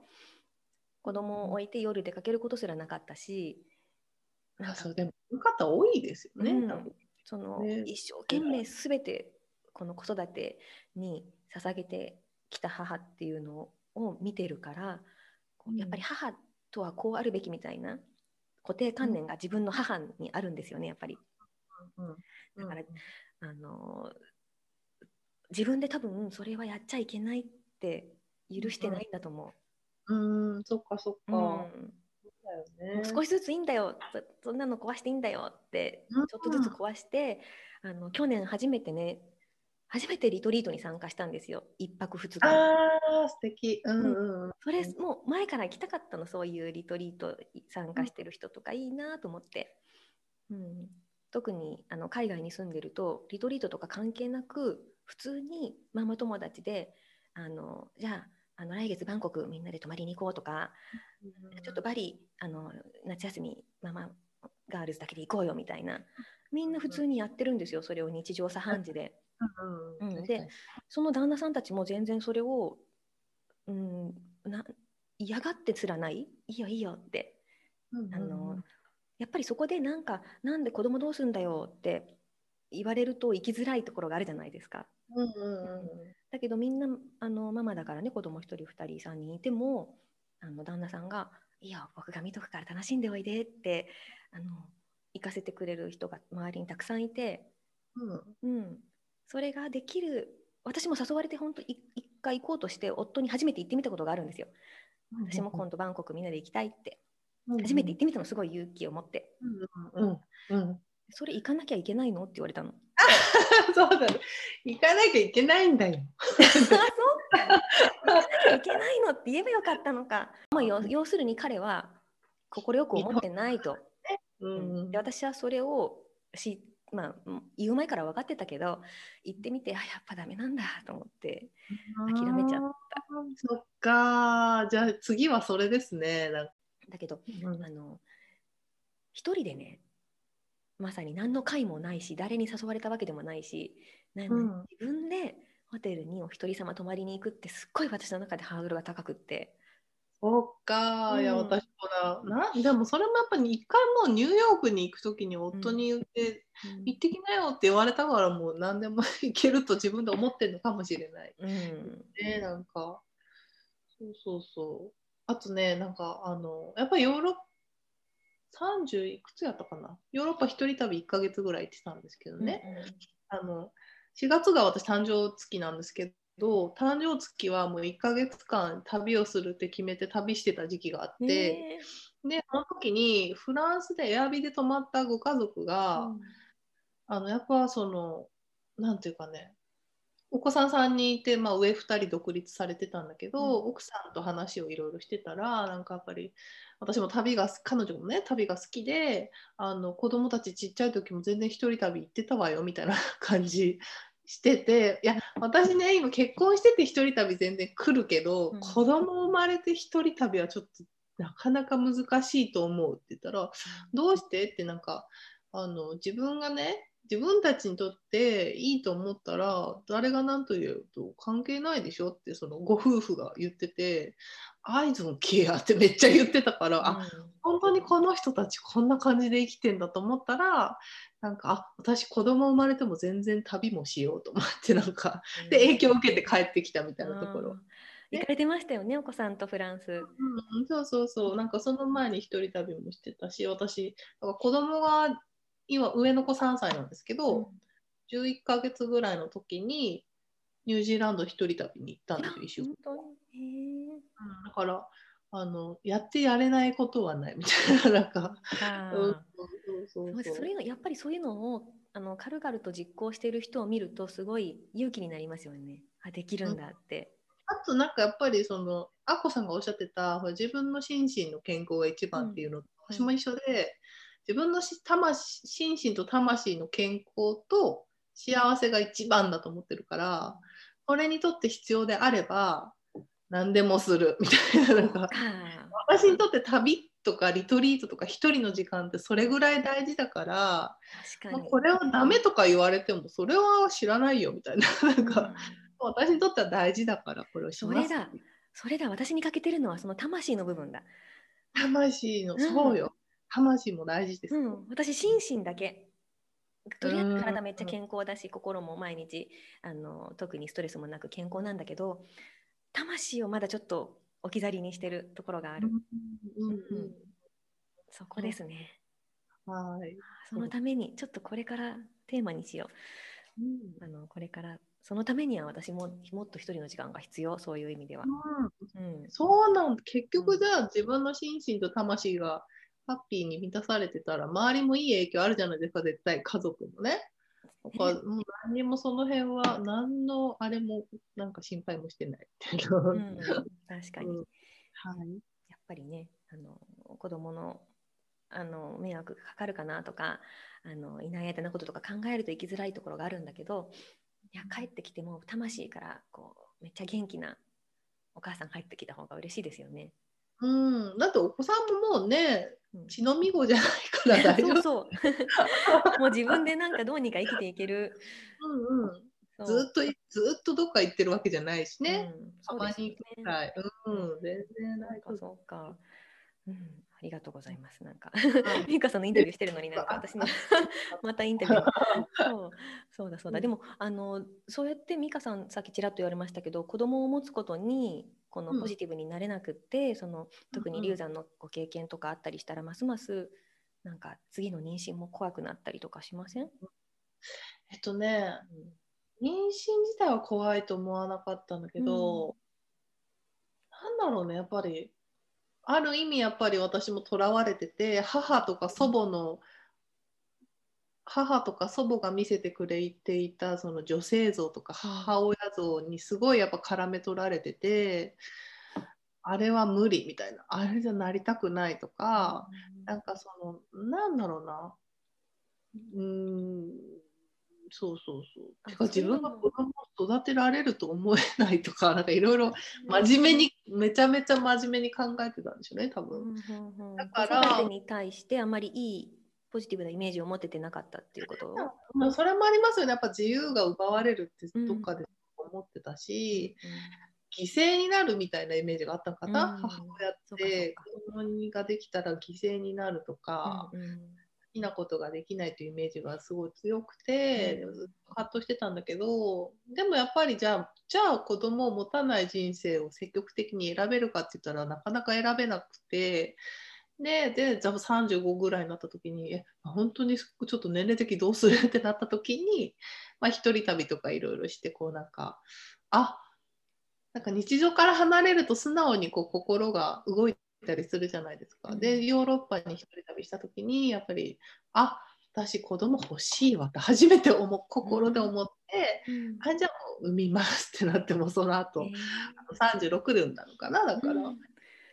S1: 子供を置いて夜出かけることすらなかったしなんか
S2: あそうでもそういう方多いですよね。
S1: うんその、
S2: ね。
S1: 一生懸命すべてこの子育てに捧げてきた母っていうのを見てるからやっぱり母とはこうあるべきみたいな固定観念が自分の母にあるんですよねやっぱり。
S2: うん。
S1: だからあの自分で多分それはやっちゃいけないって許してないんだと思
S2: うん、うん、そっかそっ
S1: う。
S2: か。
S1: うん
S2: ね。
S1: 少しずついいんだよそそんなの壊していいんだよって
S2: うん
S1: ちょっとずつ壊して、あの去年初めてね初めてリトリートに参加したんですよ一泊二日
S2: ああ、素敵。うんうんうん。
S1: それもう前から行きたかったのそういうリトリート参加してる人とかいいなと思って、うん、特にあの海外に住んでるとリトリートとか関係なく普通にママ友達であのじゃああの来月バンコクみんなで泊まりに行こうとか、ちょっとバリあの夏休みママガールズだけで行こうよみたいなみんな普通にやってるんですよそれを日常茶飯事で。
S2: うん
S1: うんでその旦那さんたちも全然それを、うん、な嫌がってつらないいいよいいよってあのやっぱりそこでなんかなんで子供どうするんだよって言われると生きづらいところがあるじゃないですか。
S2: うんうんうん
S1: だけどみんなあのママだからね子供1人2人3人いてもあの旦那さんが「いいよ僕が見とくから楽しんでおいで」ってあの行かせてくれる人が周りにたくさんいて、
S2: うん。
S1: うん、それができる私も誘われて本当い一回行こうとして夫に初めて行ってみたことがあるんですよ。私も今度バンコクみんなで行きたいって。
S2: うん
S1: 初めて行ってみたのすごい勇気を持って
S2: うんうんうん
S1: それ行かなきゃいけないの？って言われたの。
S2: そうだね。行かなきゃいけないんだよ。
S1: あそうか行かなきゃいけないのって言えばよかったのか。まあ、要要するに彼は快く思ってないと。
S2: う
S1: うんで私はそれをし、まあ、うん言う前から分かってたけど行ってみてあやっぱダメなんだと思って諦めちゃった。
S2: そっか。じゃあ次はそれですね。なんか
S1: だけど
S2: うん
S1: あの一人でねまさに何の会もないし誰に誘われたわけでもないし
S2: うん
S1: 自分でホテルにお一人様泊まりに行くってすっごい私の中でハードルが高くって。
S2: そっか。いや、
S1: うん
S2: 私もだ。なでもそれもやっぱり一回もうニューヨークに行くときに夫に言って、行ってきなよって言われたからもう何でも行けると自分で思ってるのかもしれない。
S1: うん
S2: ね、なんか。そうそうそう。あとね、なんかあの、やっぱりヨーロッパ、30いくつやったかな？ヨーロッパ一人旅1ヶ月ぐらい行ってたんですけどね。あの4月が私誕生月なんですけど誕生月はもう1ヶ月間旅をするって決めて旅してた時期があって、でその時にフランスでエアビで泊まったご家族が、うん、あのやっぱそのなんていうかねお子さん3人いて、まあ、上2人独立されてたんだけど、うん、奥さんと話をいろいろしてたらなんかやっぱり私も旅が彼女もね旅が好きであの子供たちちっちゃい時も全然一人旅行ってたわよみたいな 感じしてていや私ね今結婚してて一人旅全然来るけど、うん、子供生まれて一人旅はちょっとなかなか難しいと思うって言ったら、うん、どうして？ってなんかあの自分がね自分たちにとっていいと思ったら誰が何と言うと関係ないでしょってそのご夫婦が言ってて「アイズンケア」ってめっちゃ言ってたから、うん、あ本当にこの人たちこんな感じで生きてんだと思ったらなんかあ私子供生まれても全然旅もしようと思ってなんか、で影響を受けて帰ってきたみたいなところ。
S1: 行かれてましたよねお子さんとフランス、う
S2: ん、そうそうそう。なんかその前に一人旅もしてたし私子供が今上の子3歳なんですけど、うん、11ヶ月ぐらいの時にニュージーランド一人旅に行ったんですよ一週間、うん、だからあのやってやれないことはないみたいな なんか。
S1: それやっぱりそういうのをあの軽々と実行している人を見るとすごい勇気になりますよね。あできるんだって、
S2: うん、あとなんかやっぱりそのアッコさんがおっしゃってた自分の心身の健康が一番っていうのと、私も一緒で、自分の魂心身と魂の健康と幸せが一番だと思ってるからこれにとって必要であれば何でもする。みたいなのが私にとって旅とかリトリートとか一人の時間ってそれぐらい大事だからまあ、これをダメとか言われてもそれは知らないよ。みたいな なんか、うん、私にとっては大事だからこれをします。
S1: それだ。それだ。私に欠けてるのはその魂の部分だ。
S2: 魂の、そうよ魂も大事です、
S1: うん、私心身だけ。とりあえず体めっちゃ健康だし、心も毎日あの特にストレスもなく健康なんだけど魂をまだちょっと置き去りにしてるところがある、うん、うん、そこですね、
S2: はい。
S1: そのためにちょっとこれからテーマにしよう、うん、あのこれからそのためには私ももっと一人の時間が必要。そういう意味では、
S2: うん、うん、そうなん結局じゃあ自分の心身と魂がハッピーに満たされてたら周りもいい影響あるじゃないですか絶対。家族もね。だからもう何にもその辺は何のあれもなんか心配もしてない。うん、
S1: 確かに、うん、はい、やっぱりねあの子供のあの迷惑かかるかなとかあのいない間のこととか考えると生きづらいところがあるんだけどいや帰ってきても魂からこうめっちゃ元気なお母さん帰ってきた方が嬉しいですよね。
S2: うん、だってお子さんももうね、血のみ子じゃないから大丈夫。
S1: そうそう もう自分でなんかどうにか生きていける。
S2: うんうん。ずっとずっとどっか行ってるわけじゃないしね。うん、たまに行くくらい。うん、全然ない
S1: かそうか。うん、ありがとうございます。なんか、ミカさんのインタビューしてるのになんか私の またインタビュー。そうそうだそうだ。でもあのそうやってミカさんさっきちらっと言われましたけど、子供を持つことにこのポジティブになれなくって、うん、その特に流産のご経験とかあったりしたら、ますますなんか次の妊娠も怖くなったりとかしません？
S2: えっとね、うん、妊娠自体は怖いと思わなかったんだけど、うん、なんだろうねやっぱりある意味やっぱり私もとらわれてて母とか祖母の、母とか祖母が見せてくれていたその女性像とか母親像にすごいやっぱ絡め取られてて、あれは無理みたいなあれじゃなりたくないとか、うん、なんかそのなんだろうな。うんそうそうそう。てか自分が子供を育てられると思えないとか なんかいろいろ真面目に、めちゃめちゃ真面目に考えてたんでしょうね多分、うん
S1: うんうん、だから子育てに対してあまりいいポジティブなイメージを持ててなかったっていうこと？
S2: まあ、それもありますよね。やっぱ自由が奪われるってどっかで思ってたし、うん、犠牲になるみたいなイメージがあったかな、うん、母親って子供ができたら犠牲になるとか、うんうん、好きなことができないというイメージがすごい強くて、うん、ずっと葛藤してたんだけどでもやっぱりじゃあじゃあ子供を持たない人生を積極的に選べるかって言ったらなかなか選べなくて。で、で、じゃあ35ぐらいになった時に、え、本当にちょっと年齢的どうする？ってなった時に、まあ、一人旅とかいろいろして、こうなんか、あなんか日常から離れると素直にこう心が動いたりするじゃないですか。で、ヨーロッパに一人旅した時に、やっぱり、あ私子供欲しいわって初めて思心で思って、うん、あじゃあもう産みますってなってもその後、えー、36で産んだのかなだから、うん、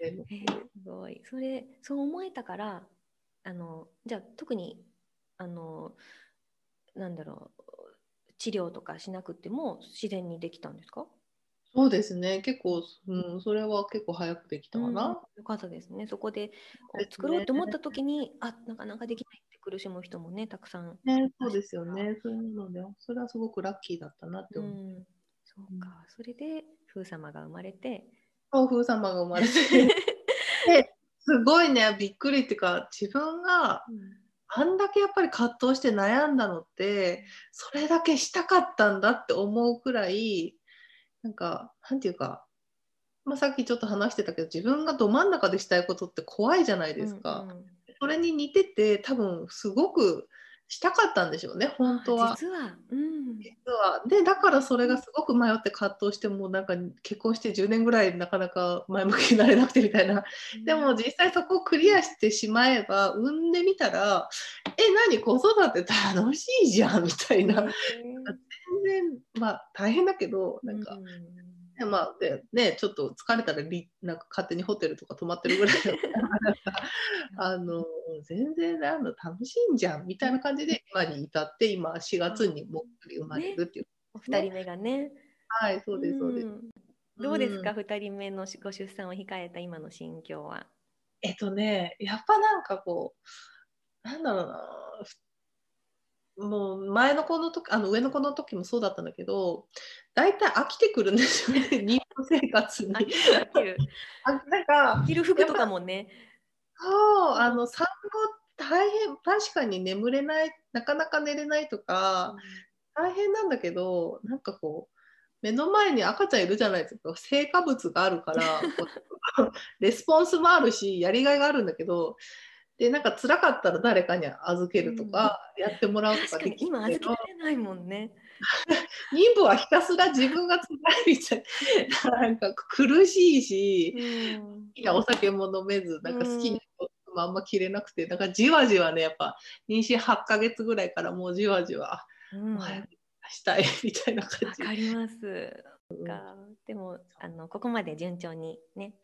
S1: えー、すごい。それそう思えたからあのじゃあ特にあのなんだろう治療とかしなくても自然にできたんですか？
S2: そうですね。結構、うん、それは結構早くできたかな、うん、
S1: よかったですね。そこで作ろうと思った時に、ね、あなかなかできない苦しむ人もねたくさん、
S2: ね、そうですよね。そういうのでそれはすごくラッキーだったなって思う、うん、
S1: そうか、それで風様が生まれて。
S2: そう風様が生まれて。ですごいねびっくりっていうか自分が、あんだけやっぱり葛藤して悩んだのってそれだけしたかったんだって思うくらいなんかなんていうか、まあ、さっきちょっと話してたけど自分がど真ん中でしたいことって怖いじゃないですか。うんうん、それに似てて多分すごくしたかったんでしょうね本当は。
S1: 実は、うん、実
S2: は。でだからそれがすごく迷って葛藤してもなんか結婚して10年ぐらいなかなか前向きになれなくてみたいな、うん、でも実際そこをクリアしてしまえば産んでみたらえ何？子育て楽しいじゃんみたいな、全然まあ大変だけどなんか。うんでまあでね、ちょっと疲れたらリなんか勝手にホテルとか泊まってるぐらいだから あの全然あの楽しいんじゃんみたいな感じで今に至って今4月にもっくり生まれるっていう、ね、
S1: お二人目がね。
S2: はいそうですそうです、
S1: どうですか、うん、2人目のご出産を控えた今の心境は？
S2: えっとねやっぱなんかこうなんだろうなもう前の子の時あの上の子の時もそうだったんだけど大体飽きてくるんですよね 妊婦生活に。
S1: あなんか着る服とかもね。
S2: そうあの産後大変確かに眠れないなかなか寝れないとか、大変なんだけどなんかこう目の前に赤ちゃんいるじゃないですか成果物があるから レスポンスもあるしやりがいがあるんだけどでなんか辛かったら誰かに預けるとか、やってもらうとか
S1: できる今預けられないもんね。
S2: 妊婦はひたすら自分が辛いみたいなんか苦しいし、うん、お酒も飲めずなんか好きなこともあんま着れなくてだからじわじわねやっぱ妊娠8ヶ月ぐらいからもうじわじわ、うん、早くしたいみたいな感じ。
S1: わかります。うん、でもあのここまで順調にね。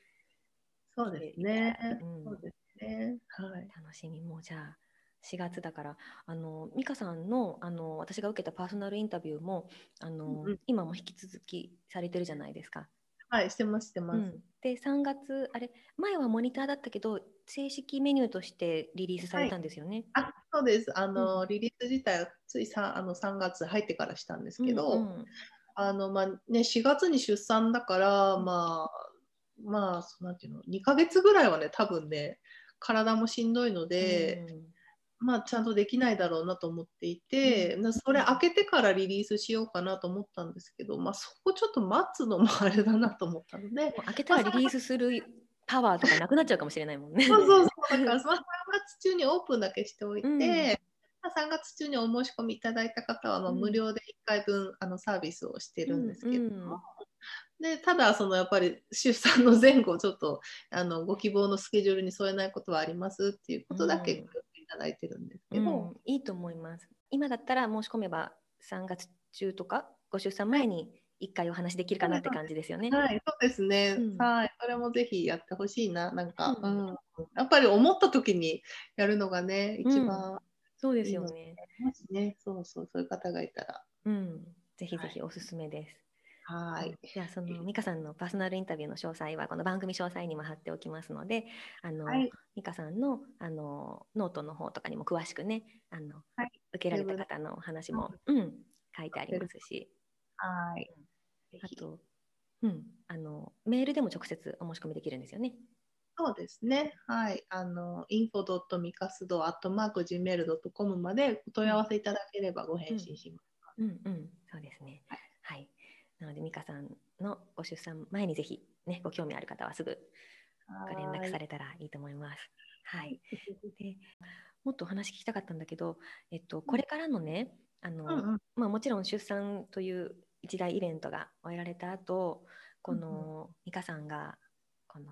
S2: そうですね。そうですね。はい。
S1: 楽しみもじゃあ4月だからあの美香さんのあの私が受けたパーソナルインタビューもあの、うん、今も引き続きされてるじゃないですか。
S2: はいしてますしてます。うん、
S1: で3月あれ前はモニターだったけど正式メニューとしてリリースされたんですよね。
S2: はい、あそうですあの、うん、リリース自体はついさあの3月入ってからしたんですけど、うんうん、あのまあね4月に出産だからまあまあなんていうの2ヶ月ぐらいはね多分ね体もしんどいので、うん、まあ、ちゃんとできないだろうなと思っていて、うん、それ開けてからリリースしようかなと思ったんですけど、まあ、そこちょっと待つのもあれだなと思ったので
S1: 開けたらリリースするパワーとかなくなっちゃうかもしれないもんね。
S2: そうそうそうだから3月中にオープンだけしておいて、うん、3月中にお申し込みいただいた方はまあ無料で1回分あのサービスをしてるんですけども、でただそのやっぱり出産の前後ちょっとあのご希望のスケジュールに添えないことはありますっていうことだけいただいてるんですけど、うんうん、
S1: いいと思います今だったら申し込めば3月中とかご出産前に1回お話できるかなって感じですよね。
S2: はい、そうですね。うん、はい、それもぜひやってほしいな。なんか、うん、やっぱり思った時にやるのがね、一番、
S1: そうですよね。
S2: もしね、そうそう、そういう方がいたら。
S1: うん、ぜひぜひおすすめです。
S2: はい。
S1: じゃあその美香さんのパーソナルインタビューの詳細はこの番組詳細にも貼っておきますので、あの、はい、美香さんのあのノートの方とかにも詳しくね、あの、はい、受けられた方のお話も、うん、書いてありますし、
S2: はい。
S1: あと、うん、あのメールでも直接お申し込みできるんですよね。
S2: そうですね。はい。あの、info.mikasudo.gmail.com までお問い合わせいただければご返信します。
S1: うん、うん、うん、そうですね。はい。なので美香さんのご出産前にぜひねご興味ある方はすぐご連絡されたらいいと思います。はい。でもっとお話聞きたかったんだけど、えっと、これからのね、あの、うんうん、まあ、もちろん出産という一大イベントが終えられた後この美香さんがこの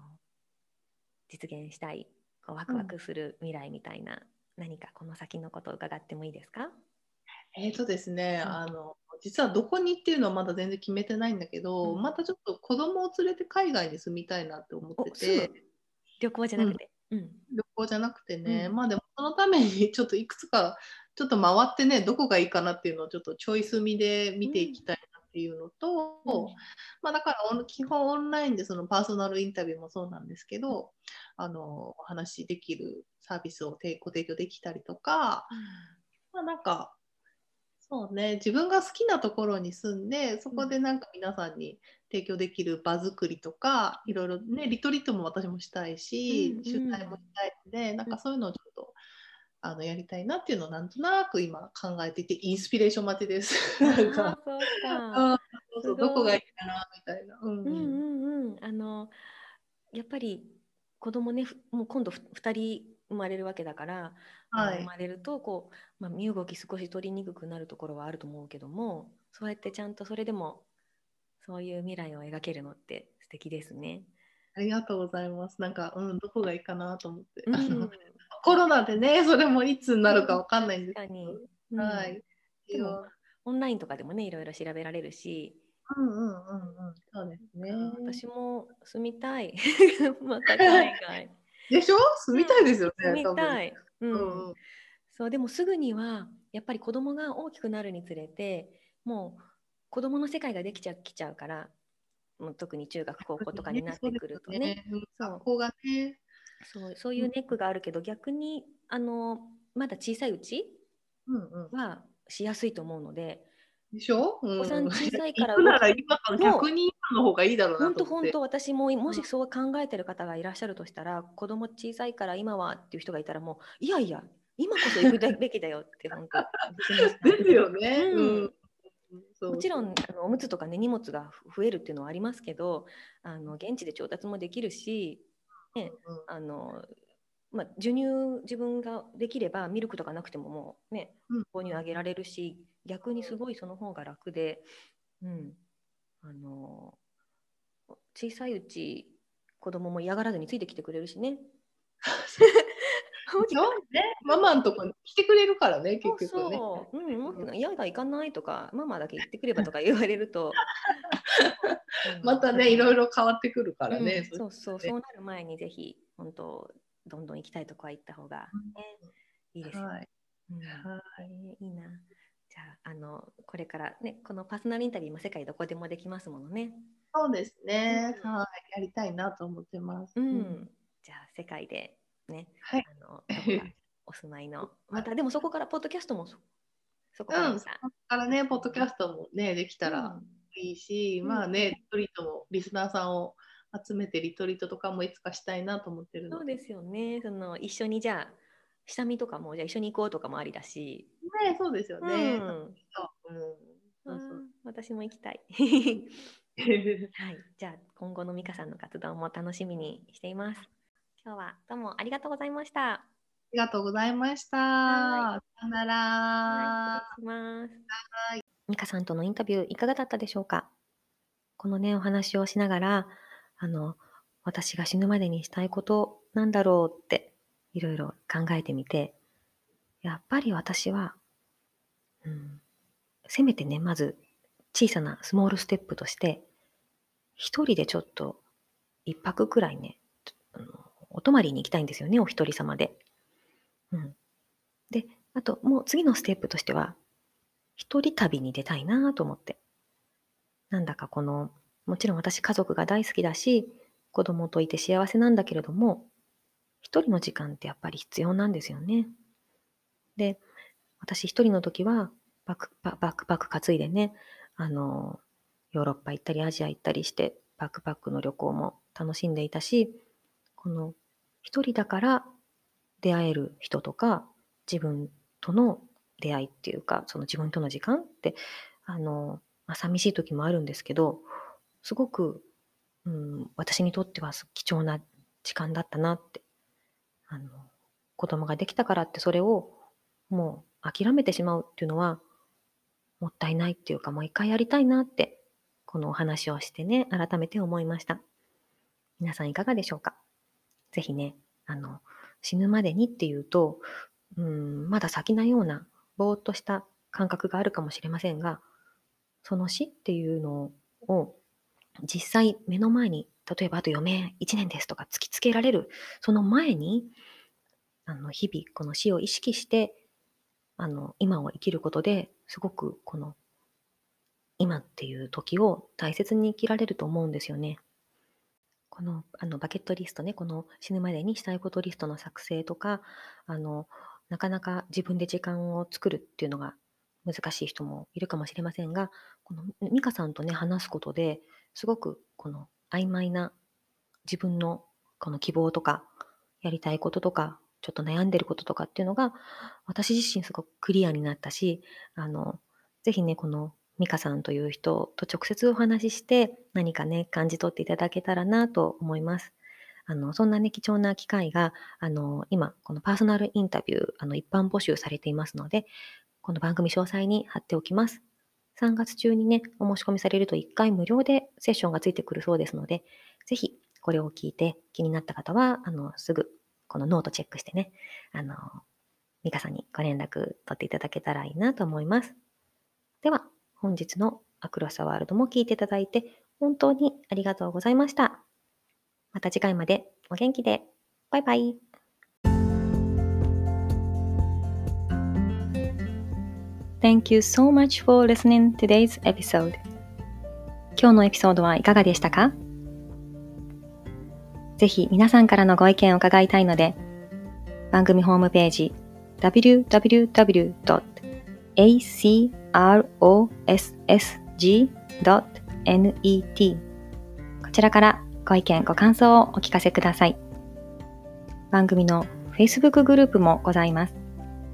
S1: 実現したいこうワクワクする未来みたいな、うん、何かこの先のことを伺ってもいいですか？
S2: えーとですね、うん、あの実はどこにっていうのはまだ全然決めてないんだけど、うん、またちょっと子供を連れて海外に住みたいなって思ってて。
S1: 旅行じゃなくて、
S2: うん、旅行じゃなくてね、まあでもそのためにちょっといくつかちょっと回ってねどこがいいかなっていうのをちょっとチョイス見で見ていきたいなっていうのと、うん、まあ、だから基本オンラインでそのパーソナルインタビューもそうなんですけどあのお話できるサービスをご提供できたりとか、まあ、なんかそうね。自分が好きなところに住んでそこでなんか皆さんに提供できる場作りとかいろいろねリトリートも私もしたいし、うんうん、取材もしたいのでなんかそういうのをちょっとあのやりたいなっていうのをなんとなく今考えていてインスピレーション待ちです。なんか。そうそうどこがいいかなみたいな。うんうん。うん、あの
S1: やっぱり子供ねもう今度2人生まれるわけだから、はい、生まれるとこう、まあ、身動き少し取りにくくなるところはあると思うけどもそうやってちゃんとそれでもそういう未来を描けるのって素敵ですね。
S2: ありがとうございます。なんか、うん、どこがいいかなと思って。うん、コロナでね、それもいつになるかわかんないんですけど。うん、はい。
S1: でもオンラインとかでもね、いろいろ調べられるし。
S2: うんうんうんうん、そうですね。
S1: 私も住みたい。また海外。
S2: でしょ？住みたいですよね。
S1: 住みたい。うん。そうでもすぐにはやっぱり子供が大きくなるにつれてもう子供の世界ができちゃきちゃうからもう特に中学高校とかになってくるとね。ね
S2: そう、がね
S1: そうそういうネックがあるけど、逆にあのまだ小さいうちはしやすいと思うので。
S2: でしょ、
S1: うん、お子さん小さいから。
S2: なら今逆に今の方がいいだろうな
S1: 本当本当私ももしそう考えてる方がいらっしゃるとしたら、うん、子供小さいから今はっていう人がいたらもういやいや今こそ行くべきだよって本当。
S2: ですよね。うん、うん
S1: もちろんあのおむつとかね荷物が増えるっていうのはありますけどあの現地で調達もできるし、ねあのまあ、授乳自分ができればミルクとかなくてももうね購入あげられるし逆にすごいその方が楽で、うん、あの小さいうち子供も嫌がらずについてきてくれるしね。
S2: ね、ママのとこに来てくれるからね、結局ね。
S1: そう、うん、嫌だ、行かないとか、ママだけ行ってくればとか言われると。
S2: またね、いろいろ変わってくるからね。
S1: うん、そうそう、そうなる前にぜひ、本当、どんどん行きたいとこは行った方が、ね、いいですね。はい。うん、はい、いいな。じゃあ、あの、これからね、このパーソナルインタビューも世界どこでもできますものね。
S2: そうですね。はい、やりたいなと思ってます。
S1: うん。じゃあ、世界でね、はい、あのお住まいの またでもそこからポッドキャストも
S2: そこから、うん、そこからねポッドキャストもねできたらいいし、うん、まあねリトリートもリスナーさんを集めてリトリートとかもいつかしたいなと思ってる
S1: そうですよねその一緒にじゃあ下見とかもじゃあ一緒に行こうとかもありだし
S2: ねそうですよね、うん、そう
S1: そう私も行きたい はい、じゃあ今後の美香さんの活動も楽しみにしています。今日はどうもありがとうございました。あ
S2: りがとうございました。さよなら。
S1: はい、失礼します。はい。美香さんとのインタビューいかがだったでしょうか？このね、お話をしながら、あの、私が死ぬまでにしたいことなんだろうっていろいろ考えてみて、やっぱり私は、うん、せめてね、まず小さなスモールステップとして、一人でちょっと一泊くらいね、お泊まりに行きたいんですよね、お一人様で。うん。で、あと、もう次のステップとしては、一人旅に出たいなと思って。なんだかこの、もちろん私家族が大好きだし、子供といて幸せなんだけれども、一人の時間ってやっぱり必要なんですよね。で、私一人の時はバックパック担いでね、あの、ヨーロッパ行ったりアジア行ったりして、バックパックの旅行も楽しんでいたし、この一人だから出会える人とか自分との出会いっていうかその自分との時間ってあの、まあ、寂しい時もあるんですけどすごく、うん、私にとっては貴重な時間だったなってあの、子供ができたからってそれをもう諦めてしまうっていうのは、もったいないっていうか、もう一回やりたいなって、このお話をしてね、改めて思いました。皆さんいかがでしょうか？ぜひね、あの、死ぬまでにっていうと、うん、まだ先なような、ぼーっとした感覚があるかもしれませんが、その死っていうのを実際目の前に、例えばあと余命1年ですとか突きつけられる、その前に、あの、日々この死を意識して、あの、今を生きることですごくこの、今っていう時を大切に生きられると思うんですよね。この、あの、バケットリストね、この死ぬまでにしたいことリストの作成とか、あの、なかなか自分で時間を作るっていうのが難しい人もいるかもしれませんが、この美香さんとね、話すことで、すごくこの曖昧な自分のこの希望とか、やりたいこととか、ちょっと悩んでることとかっていうのが、私自身すごくクリアになったし、あの、ぜひね、この美香さんという人と直接お話しして、何かね、感じ取っていただけたらなと思います。あの、そんなね、貴重な機会が、あの、今、このパーソナルインタビュー、あの、一般募集されていますので、この番組詳細に貼っておきます。3月中にね、お申し込みされると1回無料でセッションがついてくるそうですので、ぜひこれを聞いて気になった方は、あの、すぐこのノートチェックしてね、あの、ミカさんにご連絡取っていただけたらいいなと思います。では、本日のアクロスワールドも聞いていただいて、本当にありがとうございました。また次回までお元気で。バイバイ。Thank you so much for listening today's episode. 今日のエピソードはいかがでしたか？ぜひ皆さんからのご意見を伺いたいので、番組ホームページ www.acrossg.net こちらからご意見、ご感想をお聞かせください。番組の Facebook グループもございます。